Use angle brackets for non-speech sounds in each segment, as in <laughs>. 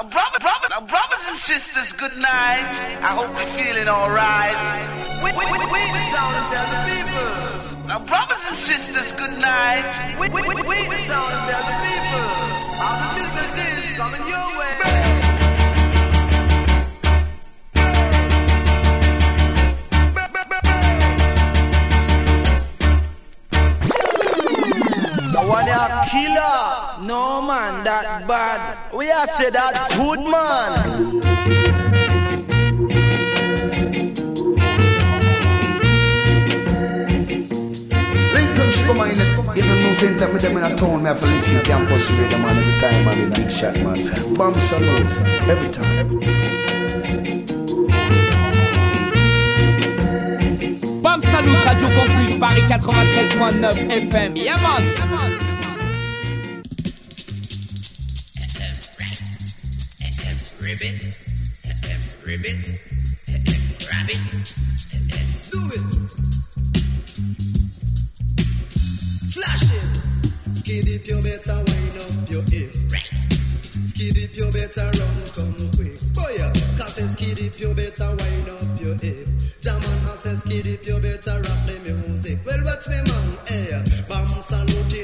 Now, brother, brother, now, brothers and sisters, good night. I hope you're feeling alright. We, we, we, we the town and tell the people. Now, brothers and sisters, good night. We, we, we, we town and tell the people. All the business is coming your way. One a killer. No man, that bad. We are say that good man. Lincoln Sugar Man, you don't know same time with them in a town, me have to listen to campus radio man every time, man, big shot man. Bomb salute, every time. Every time. Bam Salut, Radio Campus, Paris 93.9 FM. Yaman! Ribbit, ribbit, rabbit, do it. Flash it. Skid if you better wind up your hips. Right. Skid if you better run, come quick. Boy, cause skid if you better wind up your hips. German has says kid if you better rock the music. Well, watch me man, eh? Bam salute in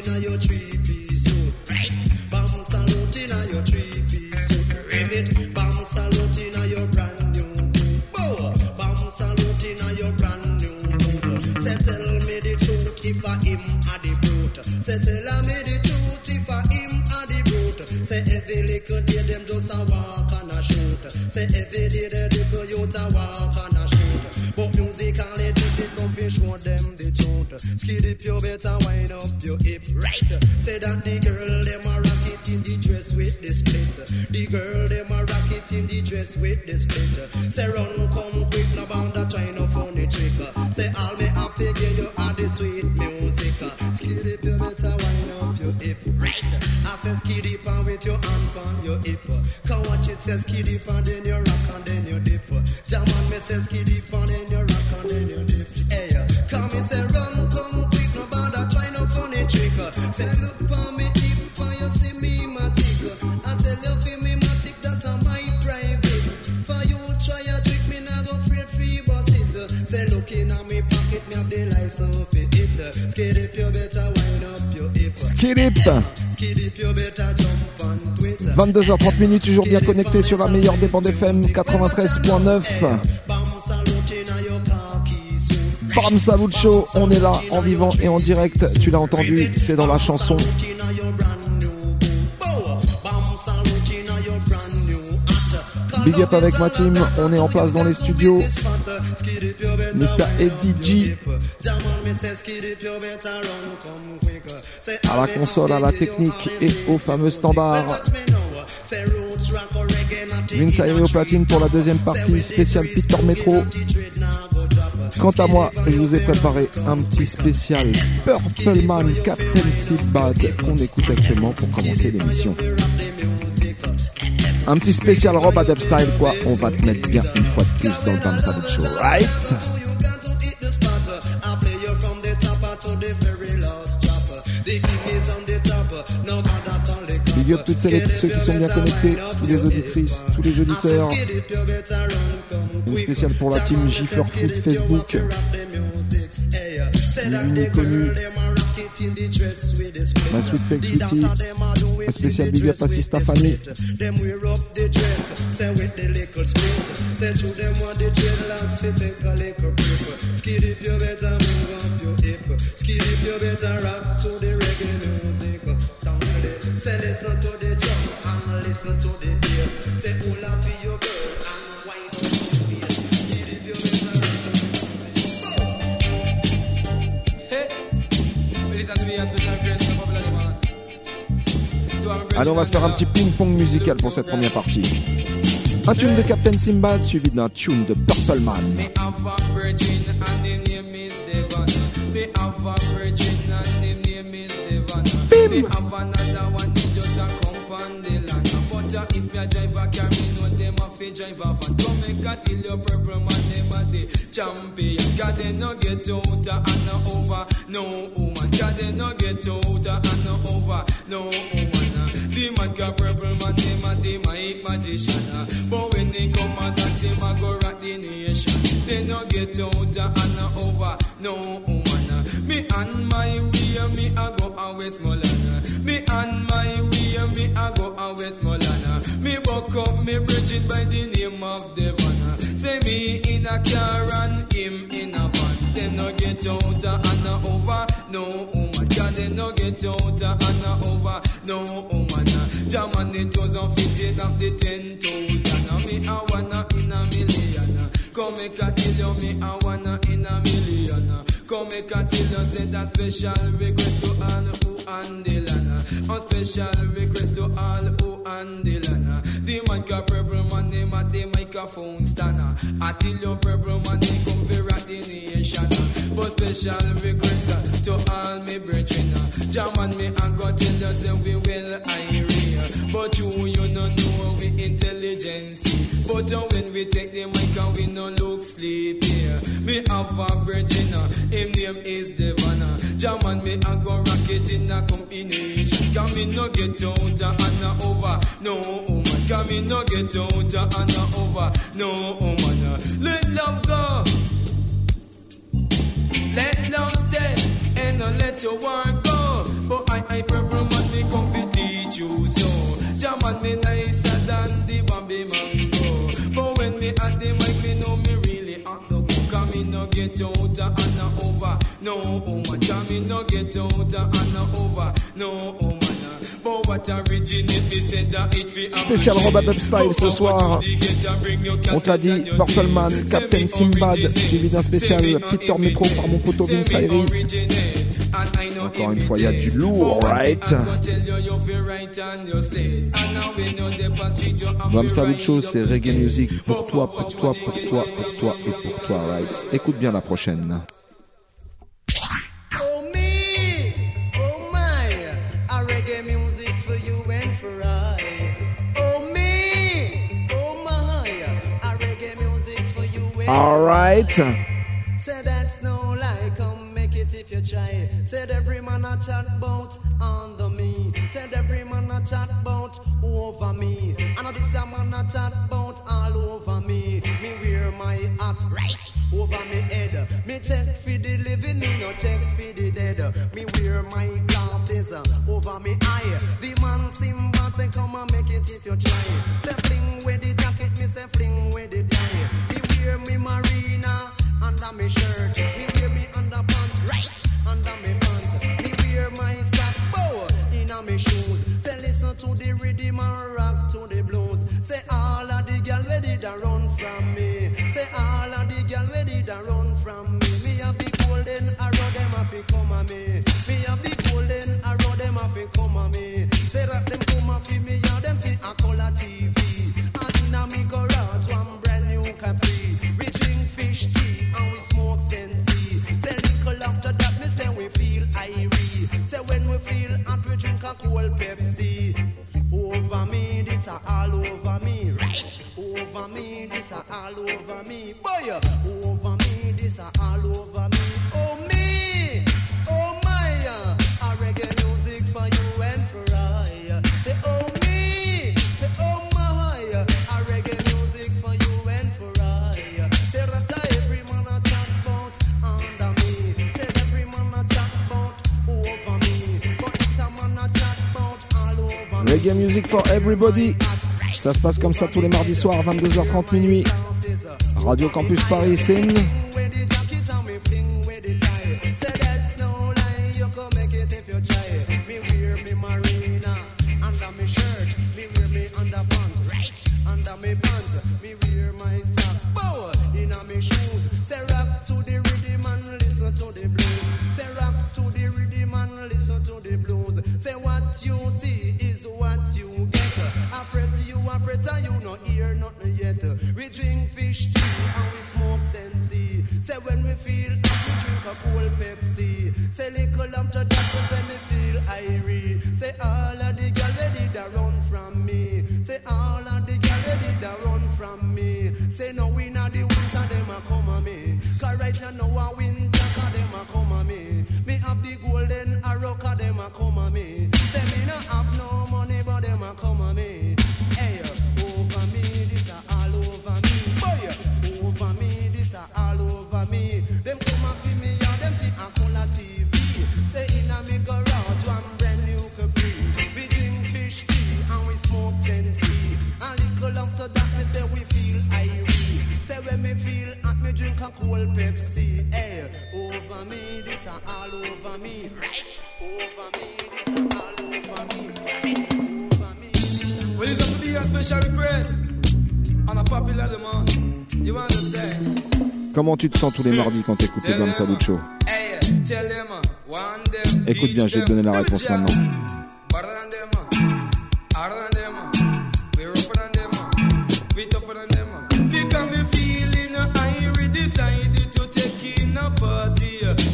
Say every day the little youth a walk and a shoot. But musically this is come to show them the truth. Skid if you better wind up your hip right. Say that the girl them a rock it in the dress with the split. The girl them a rock it in the dress with the split. Say run come quick no bound a try no funny trick. Say all me have to you are the sweet music. Skid if you better wind up your hip right. I say skid if with your hand on your hip. Come watch it say skid if and then you rock and then you dip. Jaman me say skid if and then you rock and then you dip. Hey, come me say run, come quick, no bother try no funny trick. Say look for me hip and you see me matic. I tell you fi me matic that a my private. For you try a trick me nah go afraid fi bust it. Say look in a me pocket me have the license fi it. Skid if you better wind up your hip. Skid if you better jump. 22h30 minutes, toujours bien connecté sur la meilleure des bandes FM 93.9. Bam Salut Show, on est là en vivant et en direct. Tu l'as entendu, c'est dans la chanson. Big up avec ma team, on est en place dans les studios. Mr. Eddie G. À la console, à la technique et au fameux standard. Vince au platine pour la deuxième partie spéciale Peter Metro. Quant à moi, je vous ai préparé un petit spécial Purple Man Captain Seabad qu'on écoute actuellement pour commencer l'émission. Un petit spécial Rob Adep Style quoi, on va te mettre bien une fois de plus dans le Bam Salut Show, right? Big up toutes celles et tous ceux qui sont bien connectés, tous les auditrices, tous les auditeurs. Une spéciale pour la team Giffer Food Facebook. Les connus. Ma sweet fake sweetie. Un spécial big up à Sista Fanny. Skid if you better move up your hip. Skid if you better rock to the reggae music. Stand there. Say listen to the drum and listen to the Allez, on va se faire un petit ping-pong musical pour cette première partie. Un tune de Captain Simbad suivi d'un tune de Purple Man. Me and and them drive a van. Come make a till your purple man, them a the champion. Cause they no get out and no over, no woman. Cause they no get out and no over, no woman. uh. The man got purple man, them a the mic magician. uh. But when they come a dance, him a go rock the nation. They no get out and no over, no woman. uh. Me and my way, me a go a uh. Me and my way, me a go a Westmoreland. Me buck up me Bridget by the name of Devon. Say me in a car and him in a van. They no get out and no over, no woman. Cause they no get out and no over, no woman. German it was on fifteen of the ten thousand. Me a wanna in a million. Come make a tell you me a wanna in a million. Come make a tell you say that special request to all who and the. A special request to all who and the man got purple man name at the microphone stanner. I tell you purple man name come fi rock the nation. But special request uh, to all me brethren. uh. German me I go tell say we will irate. But you you no know we intelligence. But uh, when we take the mic and we no look sleepy. Me have a uh, him name is Devana. German me I go rock it in a combination. Can me no get out uh, and uh, over, no woman. Can me no get out uh, and uh, over, no woman. uh. Let love go. Let love stay and not let your war go. But I, I purple fi teach you so. Jaman me nicer than the Bambi mango. But when me at the mic, me know me really at the go. Cause me no get out uh, and no over, no woman. Cause me no get out uh, and no over, no woman. uh. But what originate me said that it fi Spécial Robadub Style ce soir. On t'a dit Purpleman, Captain Sinbad, suivi d'un spécial Peter Metro par mon poteau Vince Irie. Encore une fois, il y a du lourd, right? Vam Salucho, c'est reggae music. Pour toi, pour toi, pour toi, pour toi et pour toi, right? Écoute bien la prochaine. Oh me, try. Said every man a chat bout under me. Said every man a chat bout over me. And this a man a chat bout all over me. Me wear my hat right over me head. Me check for the living, me no check for the dead. Me wear my glasses uh, over me eye. The man Simba say come and make it if you try. Girl where Over me, this a all over me, boy. Over me, this a all over me. Oh me, oh my, reggae music for you and for I. Say oh me, say oh my, reggae music for you and for I. Say every man a about under me. Say every man a about over me. But man a about all over me. Reggae music for everybody. Ça se passe comme ça tous les mardis soirs, 22h30 minuit. Radio Campus Paris, c'est Comment tu te sens tous les mardis quand t'écoutes le Bam Salut Show Écoute bien, je vais te donner la réponse maintenant.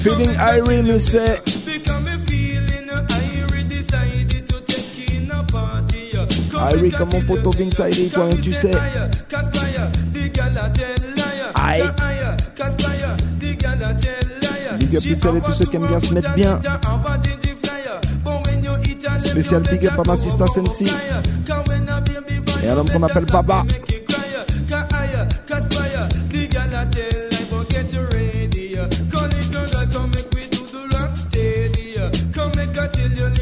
Feeling Irene le sait. Irie comme mon poteau Vince Irie, toi-même tu sais. Aïe. Big up toutes celles et tous ceux qui aiment bien se mettre bien. Spécial big up à ma sister Sensi. Et à l'homme qu'on appelle Baba. You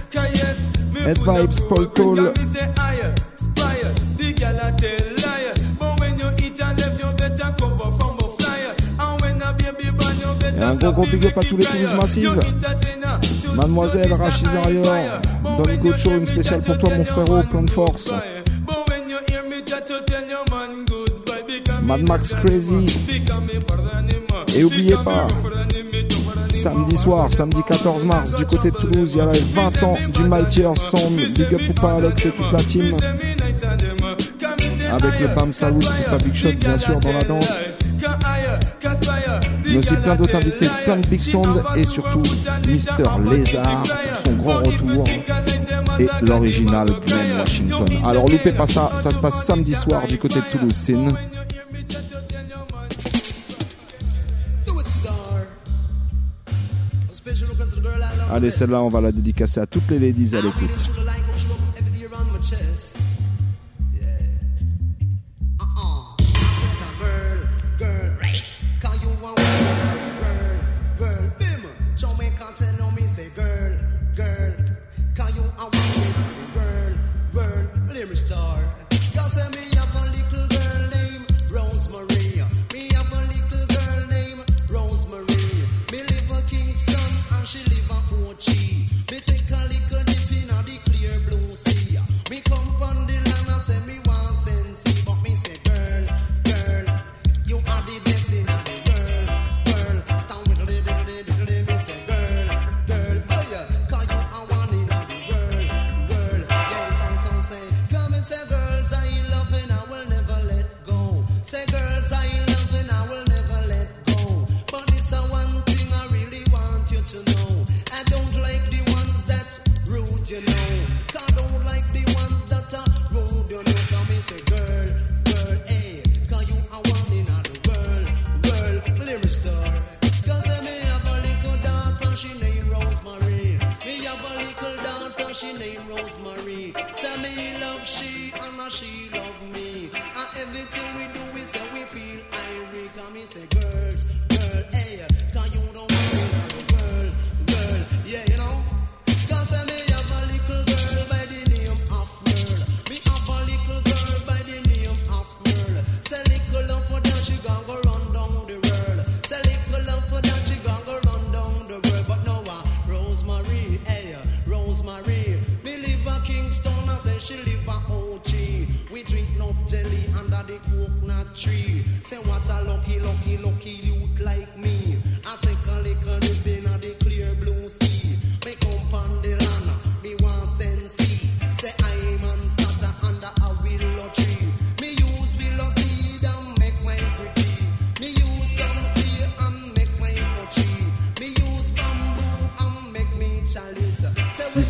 Head Vibes, Paul Cole. Et un gros gros big up à tous les touristes massives. Mademoiselle Rachid Arior, Don Gocho, une spéciale pour toi mon frérot, plein de force. Mad Max Crazy. Et oubliez pas, samedi soir, samedi 14 mars, du côté de Toulouse, il y a les 20 ans du Mighty Earth Sound, Big Up Poupa Alex et toute la team. Avec le Bam Saoud, Poupa Big Shot bien sûr dans la danse. Mais aussi plein d'autres invités, plein de Big Sound et surtout Mister Lézard pour son grand retour et l'original Glenn Washington. Alors loupez pas ça, ça se passe samedi soir du côté de Toulouse Allez, celle-là, on va la dédicacer à toutes les ladies à l'écoute.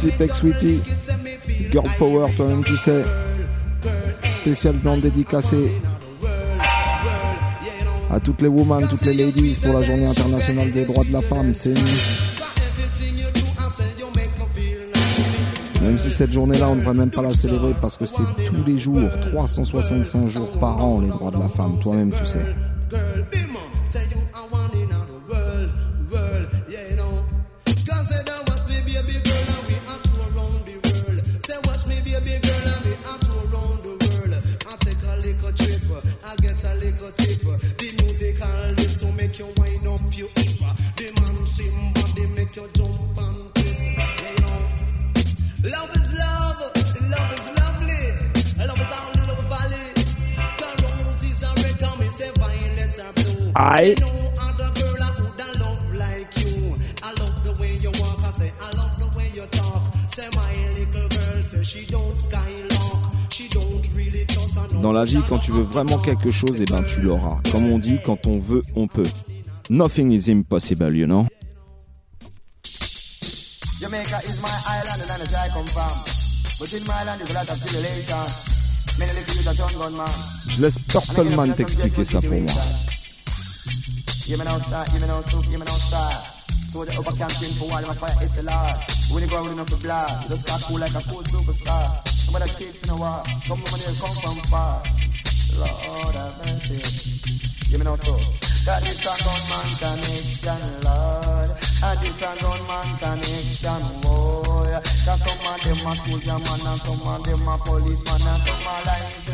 C'est Peck Sweetie, Girl Power, toi-même tu sais. Spécialement dédicacé à toutes les women, toutes les ladies pour la journée internationale des droits de la femme. C'est Même si cette journée-là, on ne devrait même pas la célébrer parce que c'est tous les jours, 365 jours par an, les droits de la femme. Toi-même, tu sais. Dans la vie, quand tu veux vraiment quelque chose, eh ben tu l'auras. Comme on dit, quand on veut, on peut. Nothing is impossible, you know? Jamaica is my island and that's where I come from. But in my island there's a lot of tribulation. Many little youth a turn gunman. Je laisse Purple Man t'expliquer ça pour moi. Give me no star, give me no soup, give me no star. So the upper campaign for all my fire is the Lord. When you go out enough to blast, just got cool like a cool superstar. Somebody in the war, come from here, come from far. Lord have mercy. Give me no soul. Got this a gunman connection, Lord. And this a gunman connection, boy. Cause some of them a soldier man and some of them a policeman and some a licensed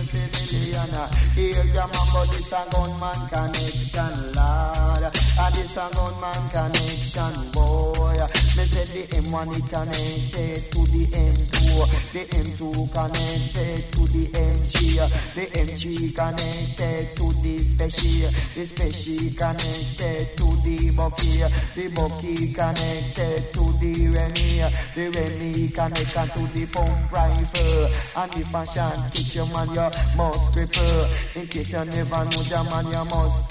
civilian. Here your man, but this a gunman connection, Lord. And this a gunman connection, boy. Me say the M1 is connected to the M2. The M2 connected to the MG. The MG connected to the special. The special connected to the Bucky. The Bucky connected to the Remy. The Remy connected to the pump rifle. And if I shan't teach you man, you must. In case you never know the man, you must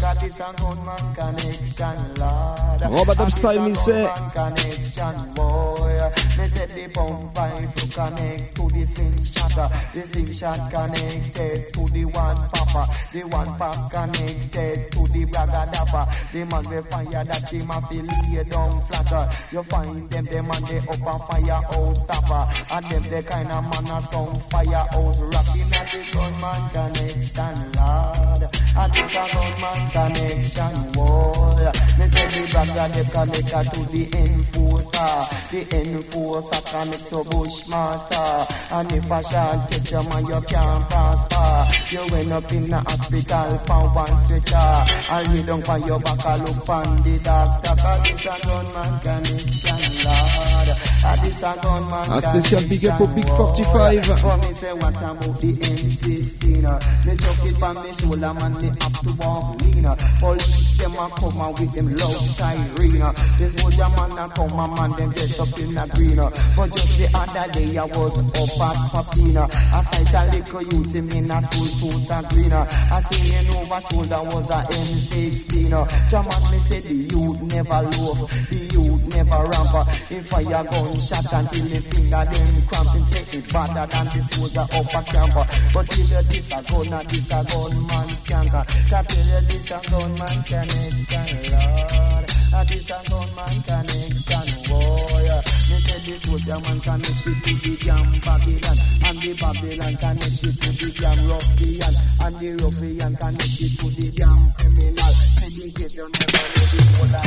cut this a gunman connection, Lord. Robert Style, me say. Connection, boy. Me say the pump rifle connect to the slingshot. The slingshot connected to the one papa. The one pop connected to the bragga dapper. The man we fire that team a feel lay down flatter. You find them, them and they up and fire out stopper. And them the kind of man a some fire out rocking at the gunman connection, Lord. And this a gunman connection, boy. Me say the bragga they connect to the enforcer. The enforcer connect to Bushmaster. And if I shall catch you man, you can't prosper. You end up in the hospital for one stretcher. And you don't find your back, I look on the doctor. Cause this a gunman connection, Lord. This a gunman Un spécial big up au Big 45. For me say what about the M16 uh, Me chuck it from me shoulder man me up to walk lean uh. Police them a come and with them loud siren. This soldier man a come and man them dress up in a green. But just the other day I was up at Papina I sight a little youth him in a full suit and green uh. I seen him over shoulder was a M16 uh. Jaman me say the youth never loaf The youth never ramp uh. If fire gunshot dash until me finger them cramping set it better than the soldier up a camper. But tell you this a gun and this a gunman skanker. Can tell you this a gunman connection, Lord. A this a gunman connection, boy. Me tell the soldier man connect it to the damn Babylon, and the Babylon connect it to the damn ruffian, and the ruffian connect it to the damn criminal. The of the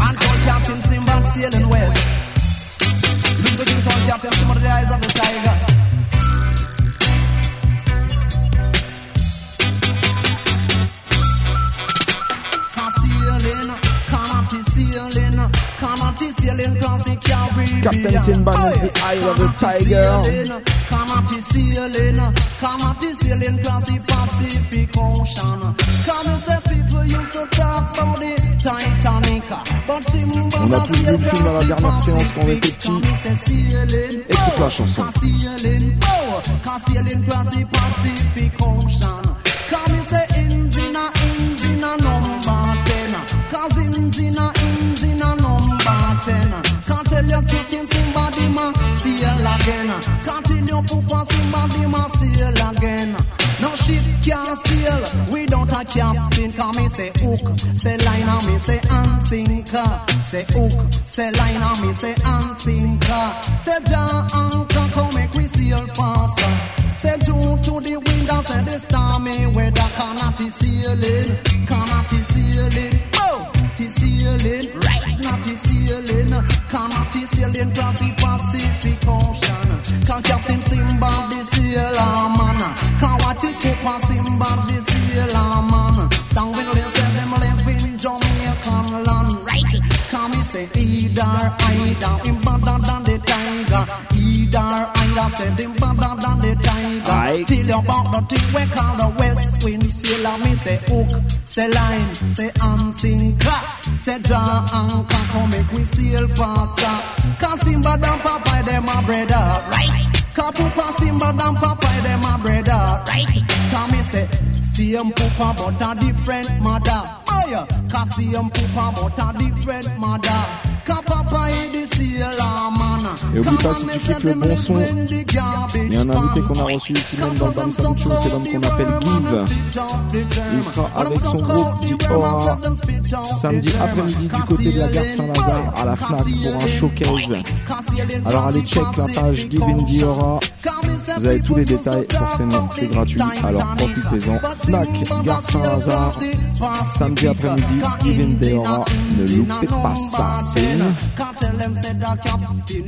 And call Captain Simba sailing west. Look at you, call Captain Simba the eyes of the tiger. Captain Sinbad of the Eye of the Tiger. Come at the ceiling, come at the ceiling cross the Pacific Ocean. Come and say people used to talk about the Titanic, but Simba On a tous vu le film dans la dernière séance quand on était petit. Écoute la chanson. Oh, ceiling cross the Pacific Ocean. Again. Can't tell you papa somebody ma sail again. No ship can't sail without a captain. Come me say hook, say line and me say and sinker. Say hook, say line and me say and sinker. Say John anchor come make we sail faster. Say due to the wind and say the stormy weather cannot be sailing, cannot be sailing. The sailing, right? Not the sailing, cannot be sailing across the Pacific Ocean. Can Captain Simba the sailor man? Can watch it go past Simba the sailor man? Stand when they say them live in Jamaican land, right? Come me say either either, him better than the tiger. Either either, say him better than the tiger. Aye. Till you about the thing we call the West Wind Sailor. Me say hook, say line, say and sinker. Say draw anchor, come make we sail faster. Cause Simba and Popeye, them a brother. Right. Cause Papa Simba and Popeye, them a brother. Right. Cause me say, same Papa but a different mother. Oh yeah. Cause same Papa but a different mother. Cause Papa is the sailor man. Et oublie pas, si tu kiffes le bon son, il y a un invité qu'on a reçu ici même dans Bam Sam Show, c'est l'homme qu'on appelle Give. Il sera avec son groupe Diora samedi après-midi du côté de la gare Saint-Lazare à la FNAC pour un showcase. Alors allez check la page Give in Diora. Vous avez tous les détails, forcément, c'est gratuit. Alors profitez-en. FNAC, gare Saint-Lazare, samedi après-midi, Give in Diora. Ne loupez pas ça. C'est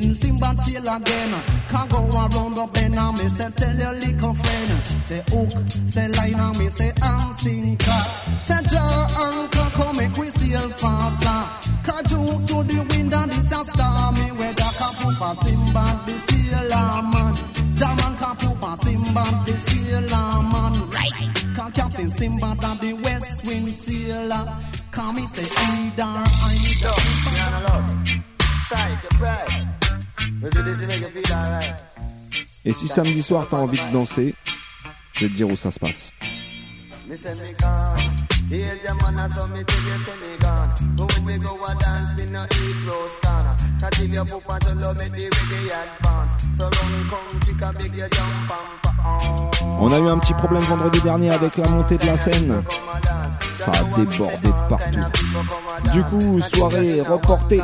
Can't captain Simba sail again. Can't go around the bend and me say tell your little friend. Say hook, say line and me say and sinker. Say draw anchor come make we sail faster. Cause you to the wind and it's a stormy weather. Kapupa Simba the sailor man. German Kapupa Simba the sailor man. Right. Cause Captain Simba that the west wind sailor. Come me say either either. Rihanna love. Sight, your pride. Et si samedi soir t'as envie de danser, je vais te dire où ça se passe. No eat close corner. Cause to love the reggae advance. So run come kick big you jump and. On a eu un petit problème vendredi dernier avec la montée de la scène. Ça a débordé partout. Du coup, soirée reportée.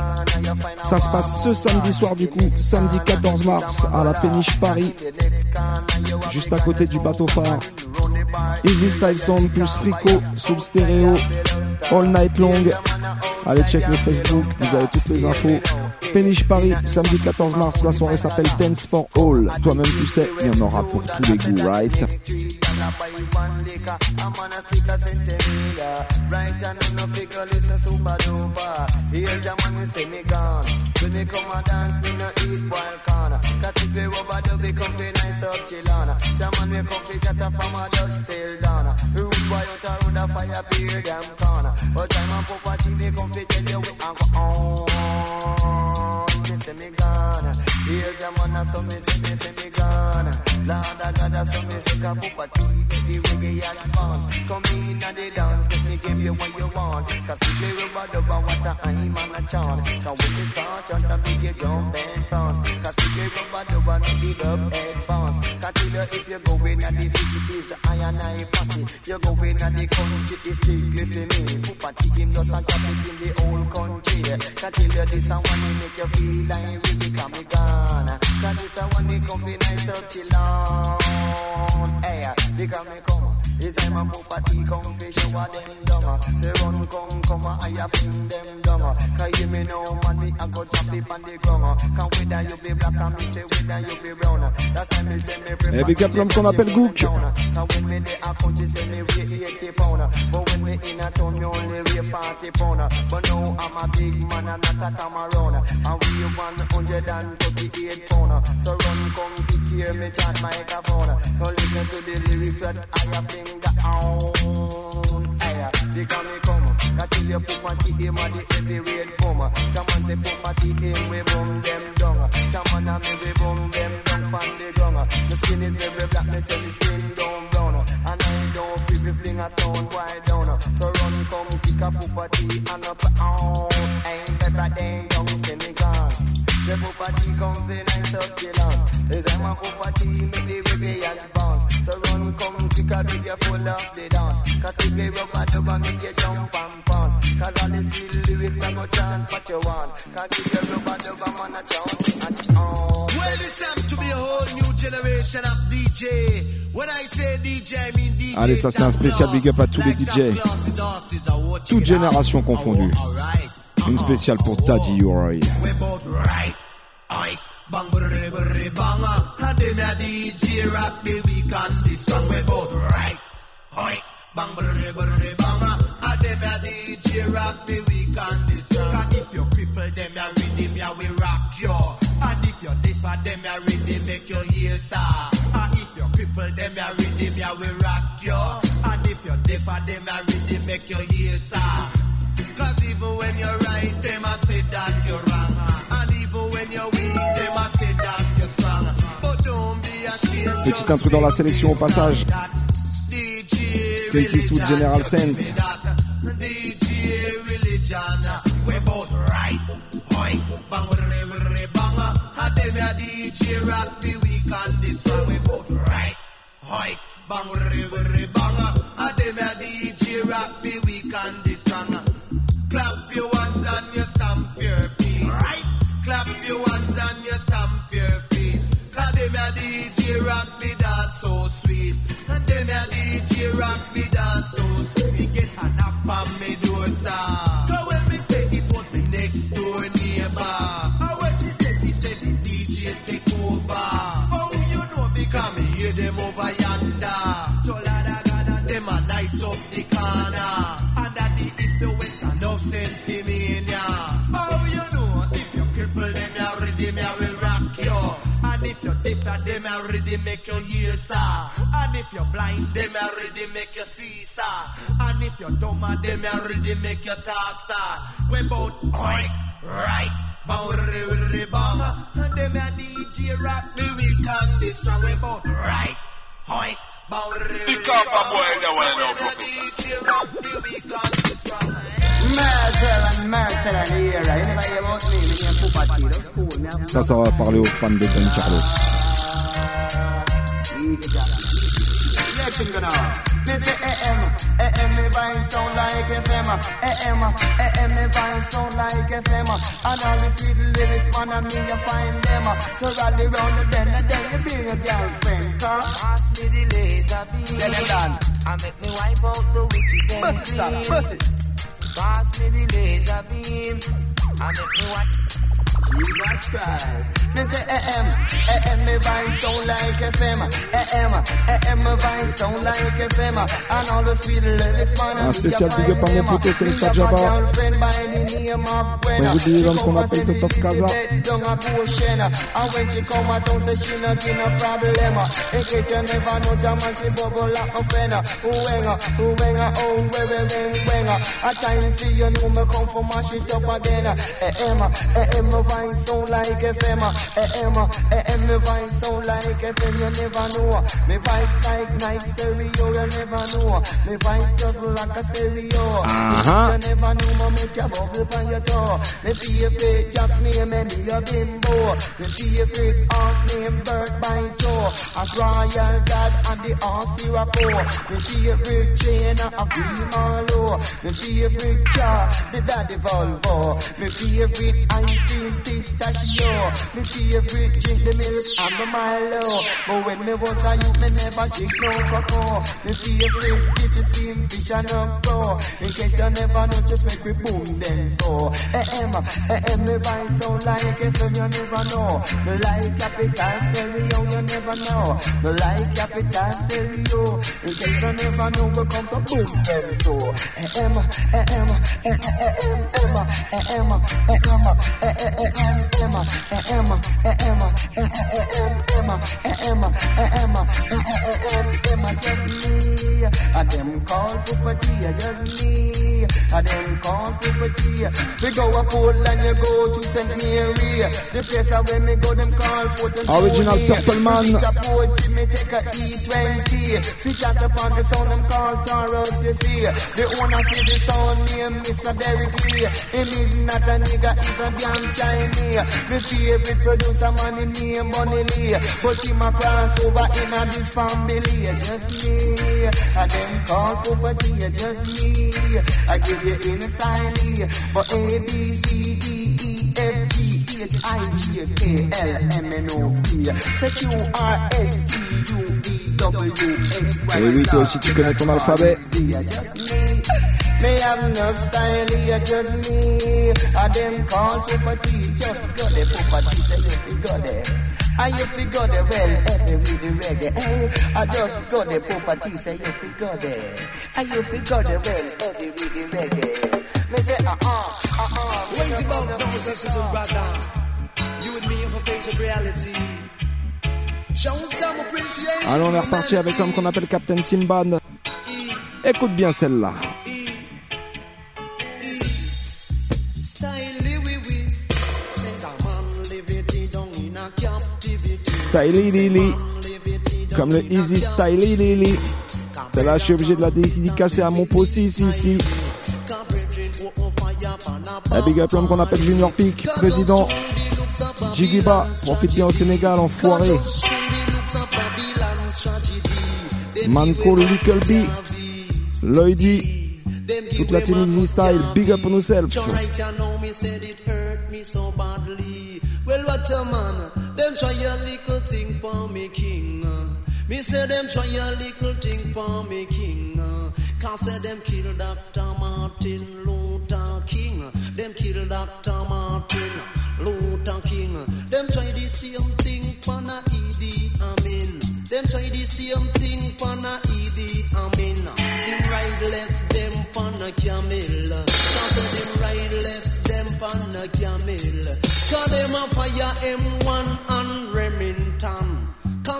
Ça se passe ce samedi soir du coup, samedi 14 mars à la péniche Paris, juste à côté du bateau phare. Easy Style Sound plus Rico sous le stéréo, all night long. Allez check le Facebook, vous avez toutes les infos. Péniche Paris, samedi 14 mars, la soirée s'appelle Dance for All. Toi-même tu sais, il y en aura pour tous les goûts, right? And the come a come a a a fire beer damn corner. But time and property me come fi tell you we a go on. Me say me gone. Here the man so me say me say me gone. Lord a God a so me say ka property. Baby reggae advance. Come in a the dance, make me give you what you want. Cause if you rubber dubber, what a I'm on a chant. Cause when you start chant, I make you jump and prance. Cause if you rubber dubber, dub advance. Cause tell you if you go in at the city, it's I and I posse. You go in at the country, it's strictly for me. Put a him just and drop it in the whole country. You this and one, it make you feel like really come gone. Cause this and one, it come be nice up chill on. Hey, me come. It's time a property come fish shower them down. Say run come come I have fling them down. Cause you me know money I go drop it on the ground. Can whether you be black and me say whether you be brown. That's time me say me prefer. Eh, big up l'homme qu'on appelle Gook. Cause when me dey a country say me weigh 80 pound. But when me in a town me only weigh 40 pound. But now I'm a big man and not a come around. And we 138 pound. So run come hear me chant microphone. So listen to the lyrics that I have finger on. Hey, because me come. That till you put my teeth in the heavyweight bomber. Put my teeth in, we boom them down. Chaman and me we boom them down on the ground. The skin is very black, me say the skin down brown. And I don't feel me fling a sound wide down. So run come kick a puppety and up on. Ain't better than young, gone. The puppety come feel nice up the land. Is I'm a puppety, make the rebellion bounce. So run come kick a video full of the dance. Cause if they rubber dubber make you jump and bounce. Cause all the skill lyrics I go chant what you want. Cause if you rubber dubber man a chant and on. Well, it's time to be a whole new generation of DJ. When I say DJ, I mean DJ. Allez, ça, c'est un spécial big up à tous les DJ. Toutes générations confondues. Une spéciale pour Daddy Uri. Right. Bang brrrr brrrr bang And them a DJ rock the week and the strong We both right. Oink Bang brrrr brrrr bang And them a DJ rock the week and the strong And if you cripple them a rhythm ya we rock you. And if you differ them a rhythm make you hear sir. And if you cripple them a rhythm ya we rock you. And if you differ them a rhythm make you hear sir. Cause even when you're right, them a say that you're wrong. Petit just intro dans la say sélection au passage. that. DJ Clint Eastwood, religion, General tell me Saint. that. DJ religion, we're both right. Hoik, bang, wurre, wurre, bang. And them a DJ rock me dance so sweet. And them a DJ rock me dance so sweet. Get a knock on me door, sir. Make you hear, sir. And if you're blind, them, you rhythm, make you see, sir. And if you're dumb, them, you rhythm, make you talk, sir. We both oink, right. Bang, re, re. And them, a DJ rock the week and the strong. We both right, oink. Bang, re, re, Pick up a boy bang. that one now, And them, a Professor. DJ rock the week and the strong. Murder and murder and the era. You never hear about me, me and Pupati. That's cool, man. Ça, ça va parler aux fans de Don Carlos. It now. Me say AM, AM me vibe sound like FM. AM, AM me vibe sound like FM. And all the sweet lyrics, man, and me you find them. So rally round the bend and then you bring a girlfriend. Cause Pass me the laser beam. Get it done. And make me wipe out the wicked and. Pass me the laser beam. And make me wipe. Jesus Christ. AM me vibe sound like FM. AM, AM me vibe sound like the Un spécial big up à mon poteau, c'est Me Jabba. Sans oublier l'homme qu'on appelle and say Toto me Casa. visit down a Goshen. And when town, say she problem. My voice sound like FM, AM, AM, me voice sound like FM, you never know. Me voice like night stereo, you never know. Me voice just like a stereo. Uh-huh. You never know, me make your bubble on your toe. Me favorite Jack's name, and me a bimbo. Me favorite horse name, Bird by Joe. A royal dad and the horse Sirapo. Me favorite chain, a green Marlow. Me favorite car, the daddy Volvo. Me favorite ice cream, pistachio. Me favorite drink, the milk and the Milo. But when me was a youth, me never drink no cocoa. Me favorite dish is steam fish and a pro. In case you never know, just make me boom then so. Eh, AM, eh, AM, me vibe sound like FM, you never know. Me like capital stereo, you never know. Me like capital stereo. In case you never know, we come to boom then so. AM, AM, AM, AM, AM, AM, just me. A them call property, just me. A them call property. We go a pool you go to St. Mary. The place where me go, them call and Original. Purpleman. Port, me take a E20. Fish out upon the sound, them call Taurus, you see. The owner for the sound name, Mr. Derek Lee. Him is not a nigga, he's a damn Chinese. Me favorite producer, man, him name Bunny Lee. But him a cross over in a this family, just me. I them call property, just me. I give you in style, but A, B, C, D, E, Et oui, toi aussi, tu connais ton alphabet. me. Have no style, yeah, just me. I them call property, just go the property, say you fi go there. And you fi go there, well, every with the reggae. Hey, I just go the property, say you fi go there. And you fi go there, well, every with the reggae. Me say, uh uh, uh uh. Wait about brothers, sisters, and brother. You and me have a face of reality. Show some appreciation. Allons, on est reparti avec l'homme qu'on appelle Captain Sinbad. Écoute bien celle-là. Style, oui, oui. Say the man live it down in a captivity. Styly Lily. Comme le Easy Styly Lily. De là, je suis obligé de la dédicacer à mon possi, si, si. Un big up l'homme qu'on appelle Junior Peak, président. Jigiba, profite bien au Sénégal, enfoiré. Manco, le Little B. Lloydy. Toute la team Easy Style, big up on ourselves. Well. Me say them try a little thing for me king. Cause say them kill Dr. Martin Luther King. Them kill Dr. Martin Luther King. Them try the same thing for na Idi Amin. Them try the same thing for na Idi Amin. Him ride left them on a camel. Cause them ride left them on a camel. Cause them a fire M1 and Remington. Cause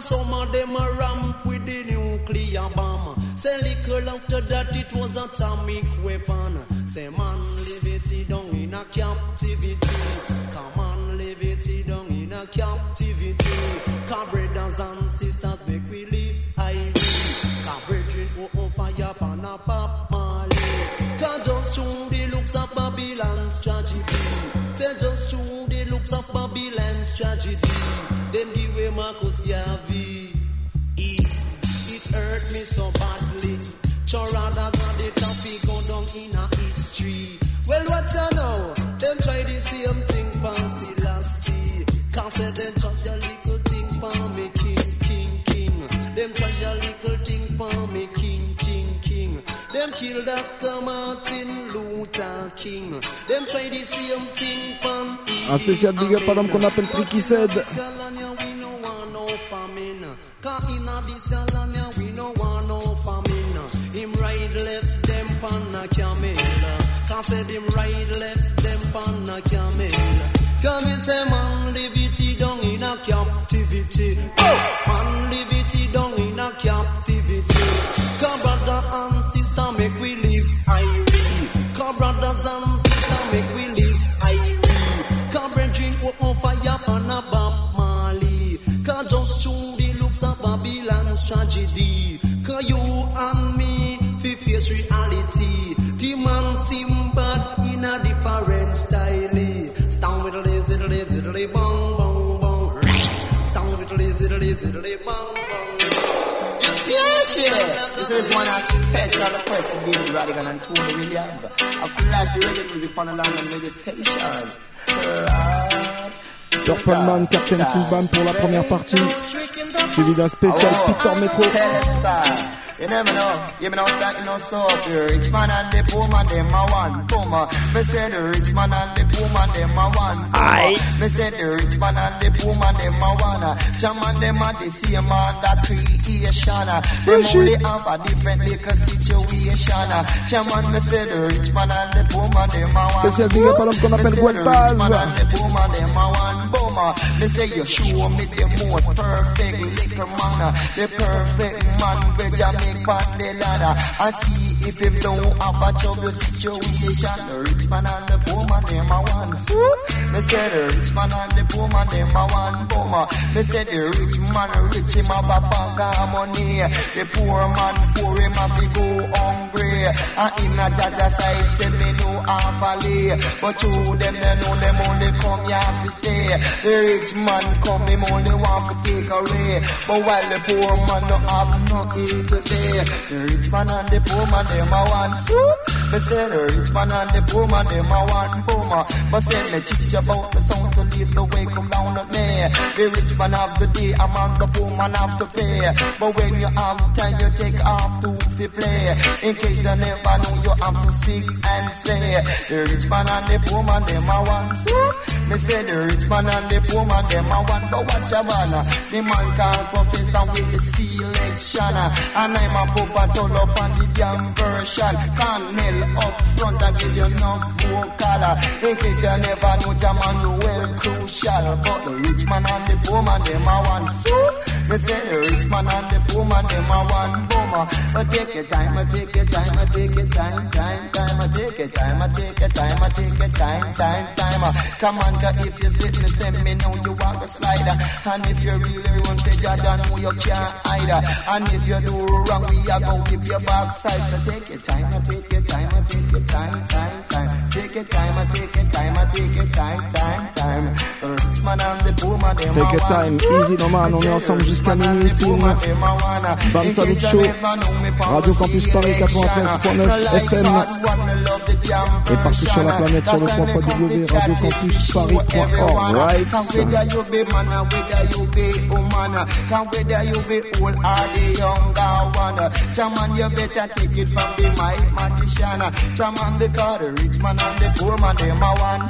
some of them a ramp with the nuclear bomb. Say little after that it was atomic weapon. Say man live it down in a captivity. Come on live it down in a captivity. Cause brothers and sisters make we live high. Cause brethren who on oh, oh, fire pan a pop Marley. Cause just through the looks of Babylon's tragedy. Say just through the looks of Babylon's tragedy. Marcus Garvey. He, it hurt me so badly. So rather than the topic go down in a history. Well, what you know? Them try the same thing for Selassie. Can't say them try a little thing for me, king, king, king. Them try a little thing for me, king, king, king. Them kill Dr. Martin Luther King. Them try the same thing for Un spécial big up à l'homme qu'on appelle Tricky Said. Cause in a this land here, we no want no famine. Him ride left them pan a camel. Cause said him ride left them pan a camel. Come and say man style. Stand with a bong, bong, bong. Stand with a bong, bong. Yes, yeah. This is one of special request to David Radigan and Tony Williams. A flash reggae music on the London radio stations. Right. Purple Man, Captain Silvan pour la première partie. Suivi d'un spécial Peter Metro. You never know, you know, start, you know, so the rich man and the poor man, them a one. Boom, me say the rich man and the poor man, them a one. Aye. Me say the rich man and the poor man, them a one. Shaman, them a the same man that creation. Them only have a different little situation. Shaman, me say the rich man and the poor man, them a one. Up à l'homme qu'on appelle Guelpaz. Me say you show me the most perfect little man, the perfect man with Jamaica on the ladder. I see if you don't have a trouble situation, the rich man and the poor man them a one. Me say the rich man and the poor man them a one. Boom. Me say the rich man rich him have a bank of money. The poor man poor him have to go hungry. And in a Jaja side say me know half a lay, but you them they know them only come here to stay. The rich man come him only want to take away, but while the poor man don't have nothing today. The rich man and the poor man them a one. Me say the rich man and the poor man them a one. Boom. But say me teach about the sound to lead the way come down at me. The rich man have the day, I'm on the poor man have to pay. But when you have time, you take off to fi play. In case you never know, you have to speak and say. The rich man and the poor man them a one. Me say the rich man and the poor man them a one. But watch a man, the man called professor with the selection. And I'm a pop a turn up on the damn version. Can't mail up front and give you no vocal. In case you never know, Jaman well crucial. But the rich man and the poor man them a one. Me say the rich man and the poor man them a one boomer. But take your time, I take your time, I take your time, time, time, I take your time, I take your time, I take your time, time, time. Uh, come on, cause if you sit me, send me know you want a slider. And if you really run, say Jaja know you can't hide. And if you do wrong, we are gonna give your backside. So take your time, I take your time, I take your time, time, time. Take your time, I take your time, I take your time, time, time. The rich man and the poor man, them Take your time, easy no man, on est ensemble jusqu'à minuit ici. Bam Salut Show, Radio Campus Paris 93.9 FM et partout sur la planète sur le 3 www.radiocampusparis.org. Right. Whether you be man or you be woman, and whether you be old or the younger one, Chaman, you better take it from the mic magician. Chaman, because the rich man and the poor man, them a one.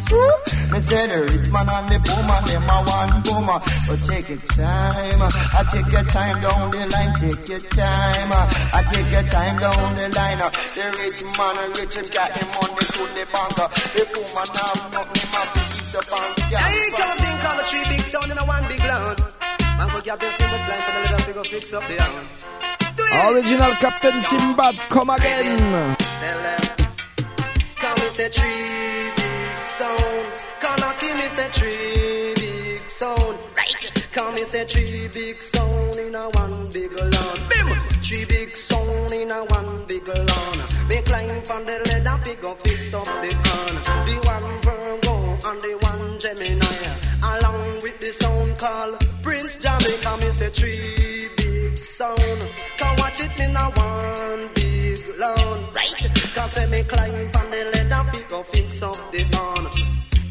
Me say the rich man and the poor man, them a one. Boom. But take your time, I take your time down the line, take your time, I take your time down the line. The rich man, rich him got him money to the bank. The poor man have nothing, him have to eat the bank. Yeah, you can't think of the three big sound in a one big land. Man could get this simple plan for the little figure fix up the hand. Original Captain Sinbad, come again. Me say three big sound. Come to me say three big sound. Come me say three big sound in a one big lawn. Bim. Three big sound in a one big lawn. Me climb from the ladder, figure fix up the pan. The one Virgo and the one Gemini. Along with the sound called Prince Jamaica, me say three big sound. Can watch it in a one big lawn. Cause say me climb on the ladder, figure fix up the pan.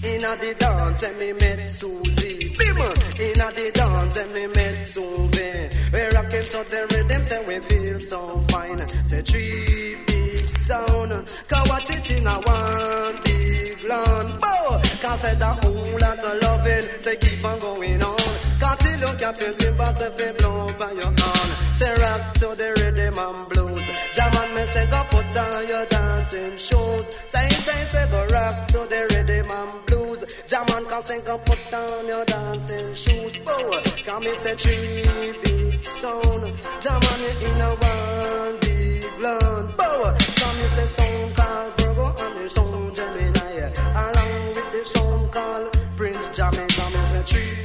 Inna the dance, and me met Susie. Bim! Inna the dance, and me met Susie. We rockin' to the rhythm, say we feel so fine. Say three big sound, cause watch it in a one big lawn. Bow! Cause say the whole lot of loving, say keep on going on. Cause till you Simba, say fi blow by your horn. Say rock to the rhythm and blues. Jam on me, say go put on your dancing shoes. Say, say, say go rock to the rhythm and blues. Jam on, cause say go put on your dancing shoes. Bow! Cause me say three sound. Jam on in a one big lawn. Bow! Cause me say sound called Virgo and the sound Gemini. Along with the song called Prince Jamaica. Me say three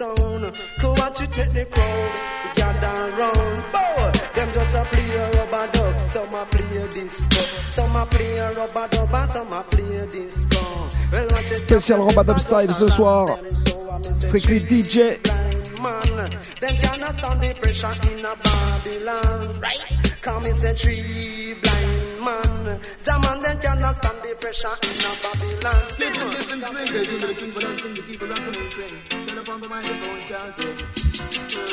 sound. Come watch it the crowd gather round. Boy, them just a play a rubber dub, some a play disco, some a play a rubber dub, and some a play disco. Well, Spécial Robadub Style ce soir. Strictly DJ. man. Them cannot stand the pressure in a Babylon. Right? Come and say three blind man. Jaman, them cannot stand the pressure in a Babylon. Living, living, swing, they do the king for dancing, the people rocking and sing. Turn up on the microphone, chanting.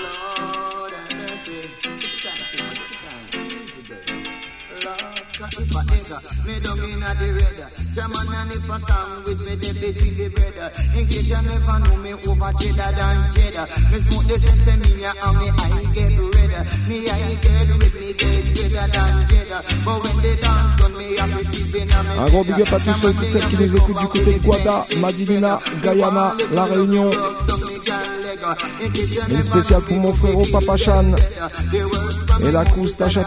Lord, have mercy. Take your time, sing, take your time. Easy, baby. Lord, cause if I me down in a the red. German and if a sandwich me the between the bread. In case you never know me over cheddar than cheddar. Me smoke the sesame and me eye get red. Me eye get red, me get redder than cheddar. But when they dance done, me have to see in a me Un gros big up à tous ceux et toutes celles qui nous écoutent du côté de Guada, Madinina, Guyana, La Réunion. Une spéciale pour mon frérot Papa Chan. Et la couche Tacha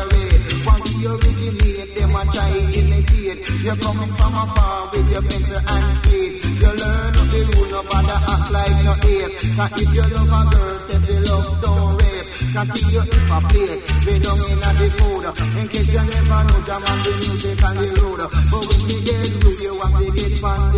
If in a a they. In you know how to up if in a plate. In you. Cause originate, them a try imitate. You're coming from afar with your pencil and slate. You learn of the rule, no bother act like no ape. Cause if you love a girl, say the love don't rape. Continue if I play, we down in a the food. In case you never know, jam on the music and the road. But when we get through, you want to get groove.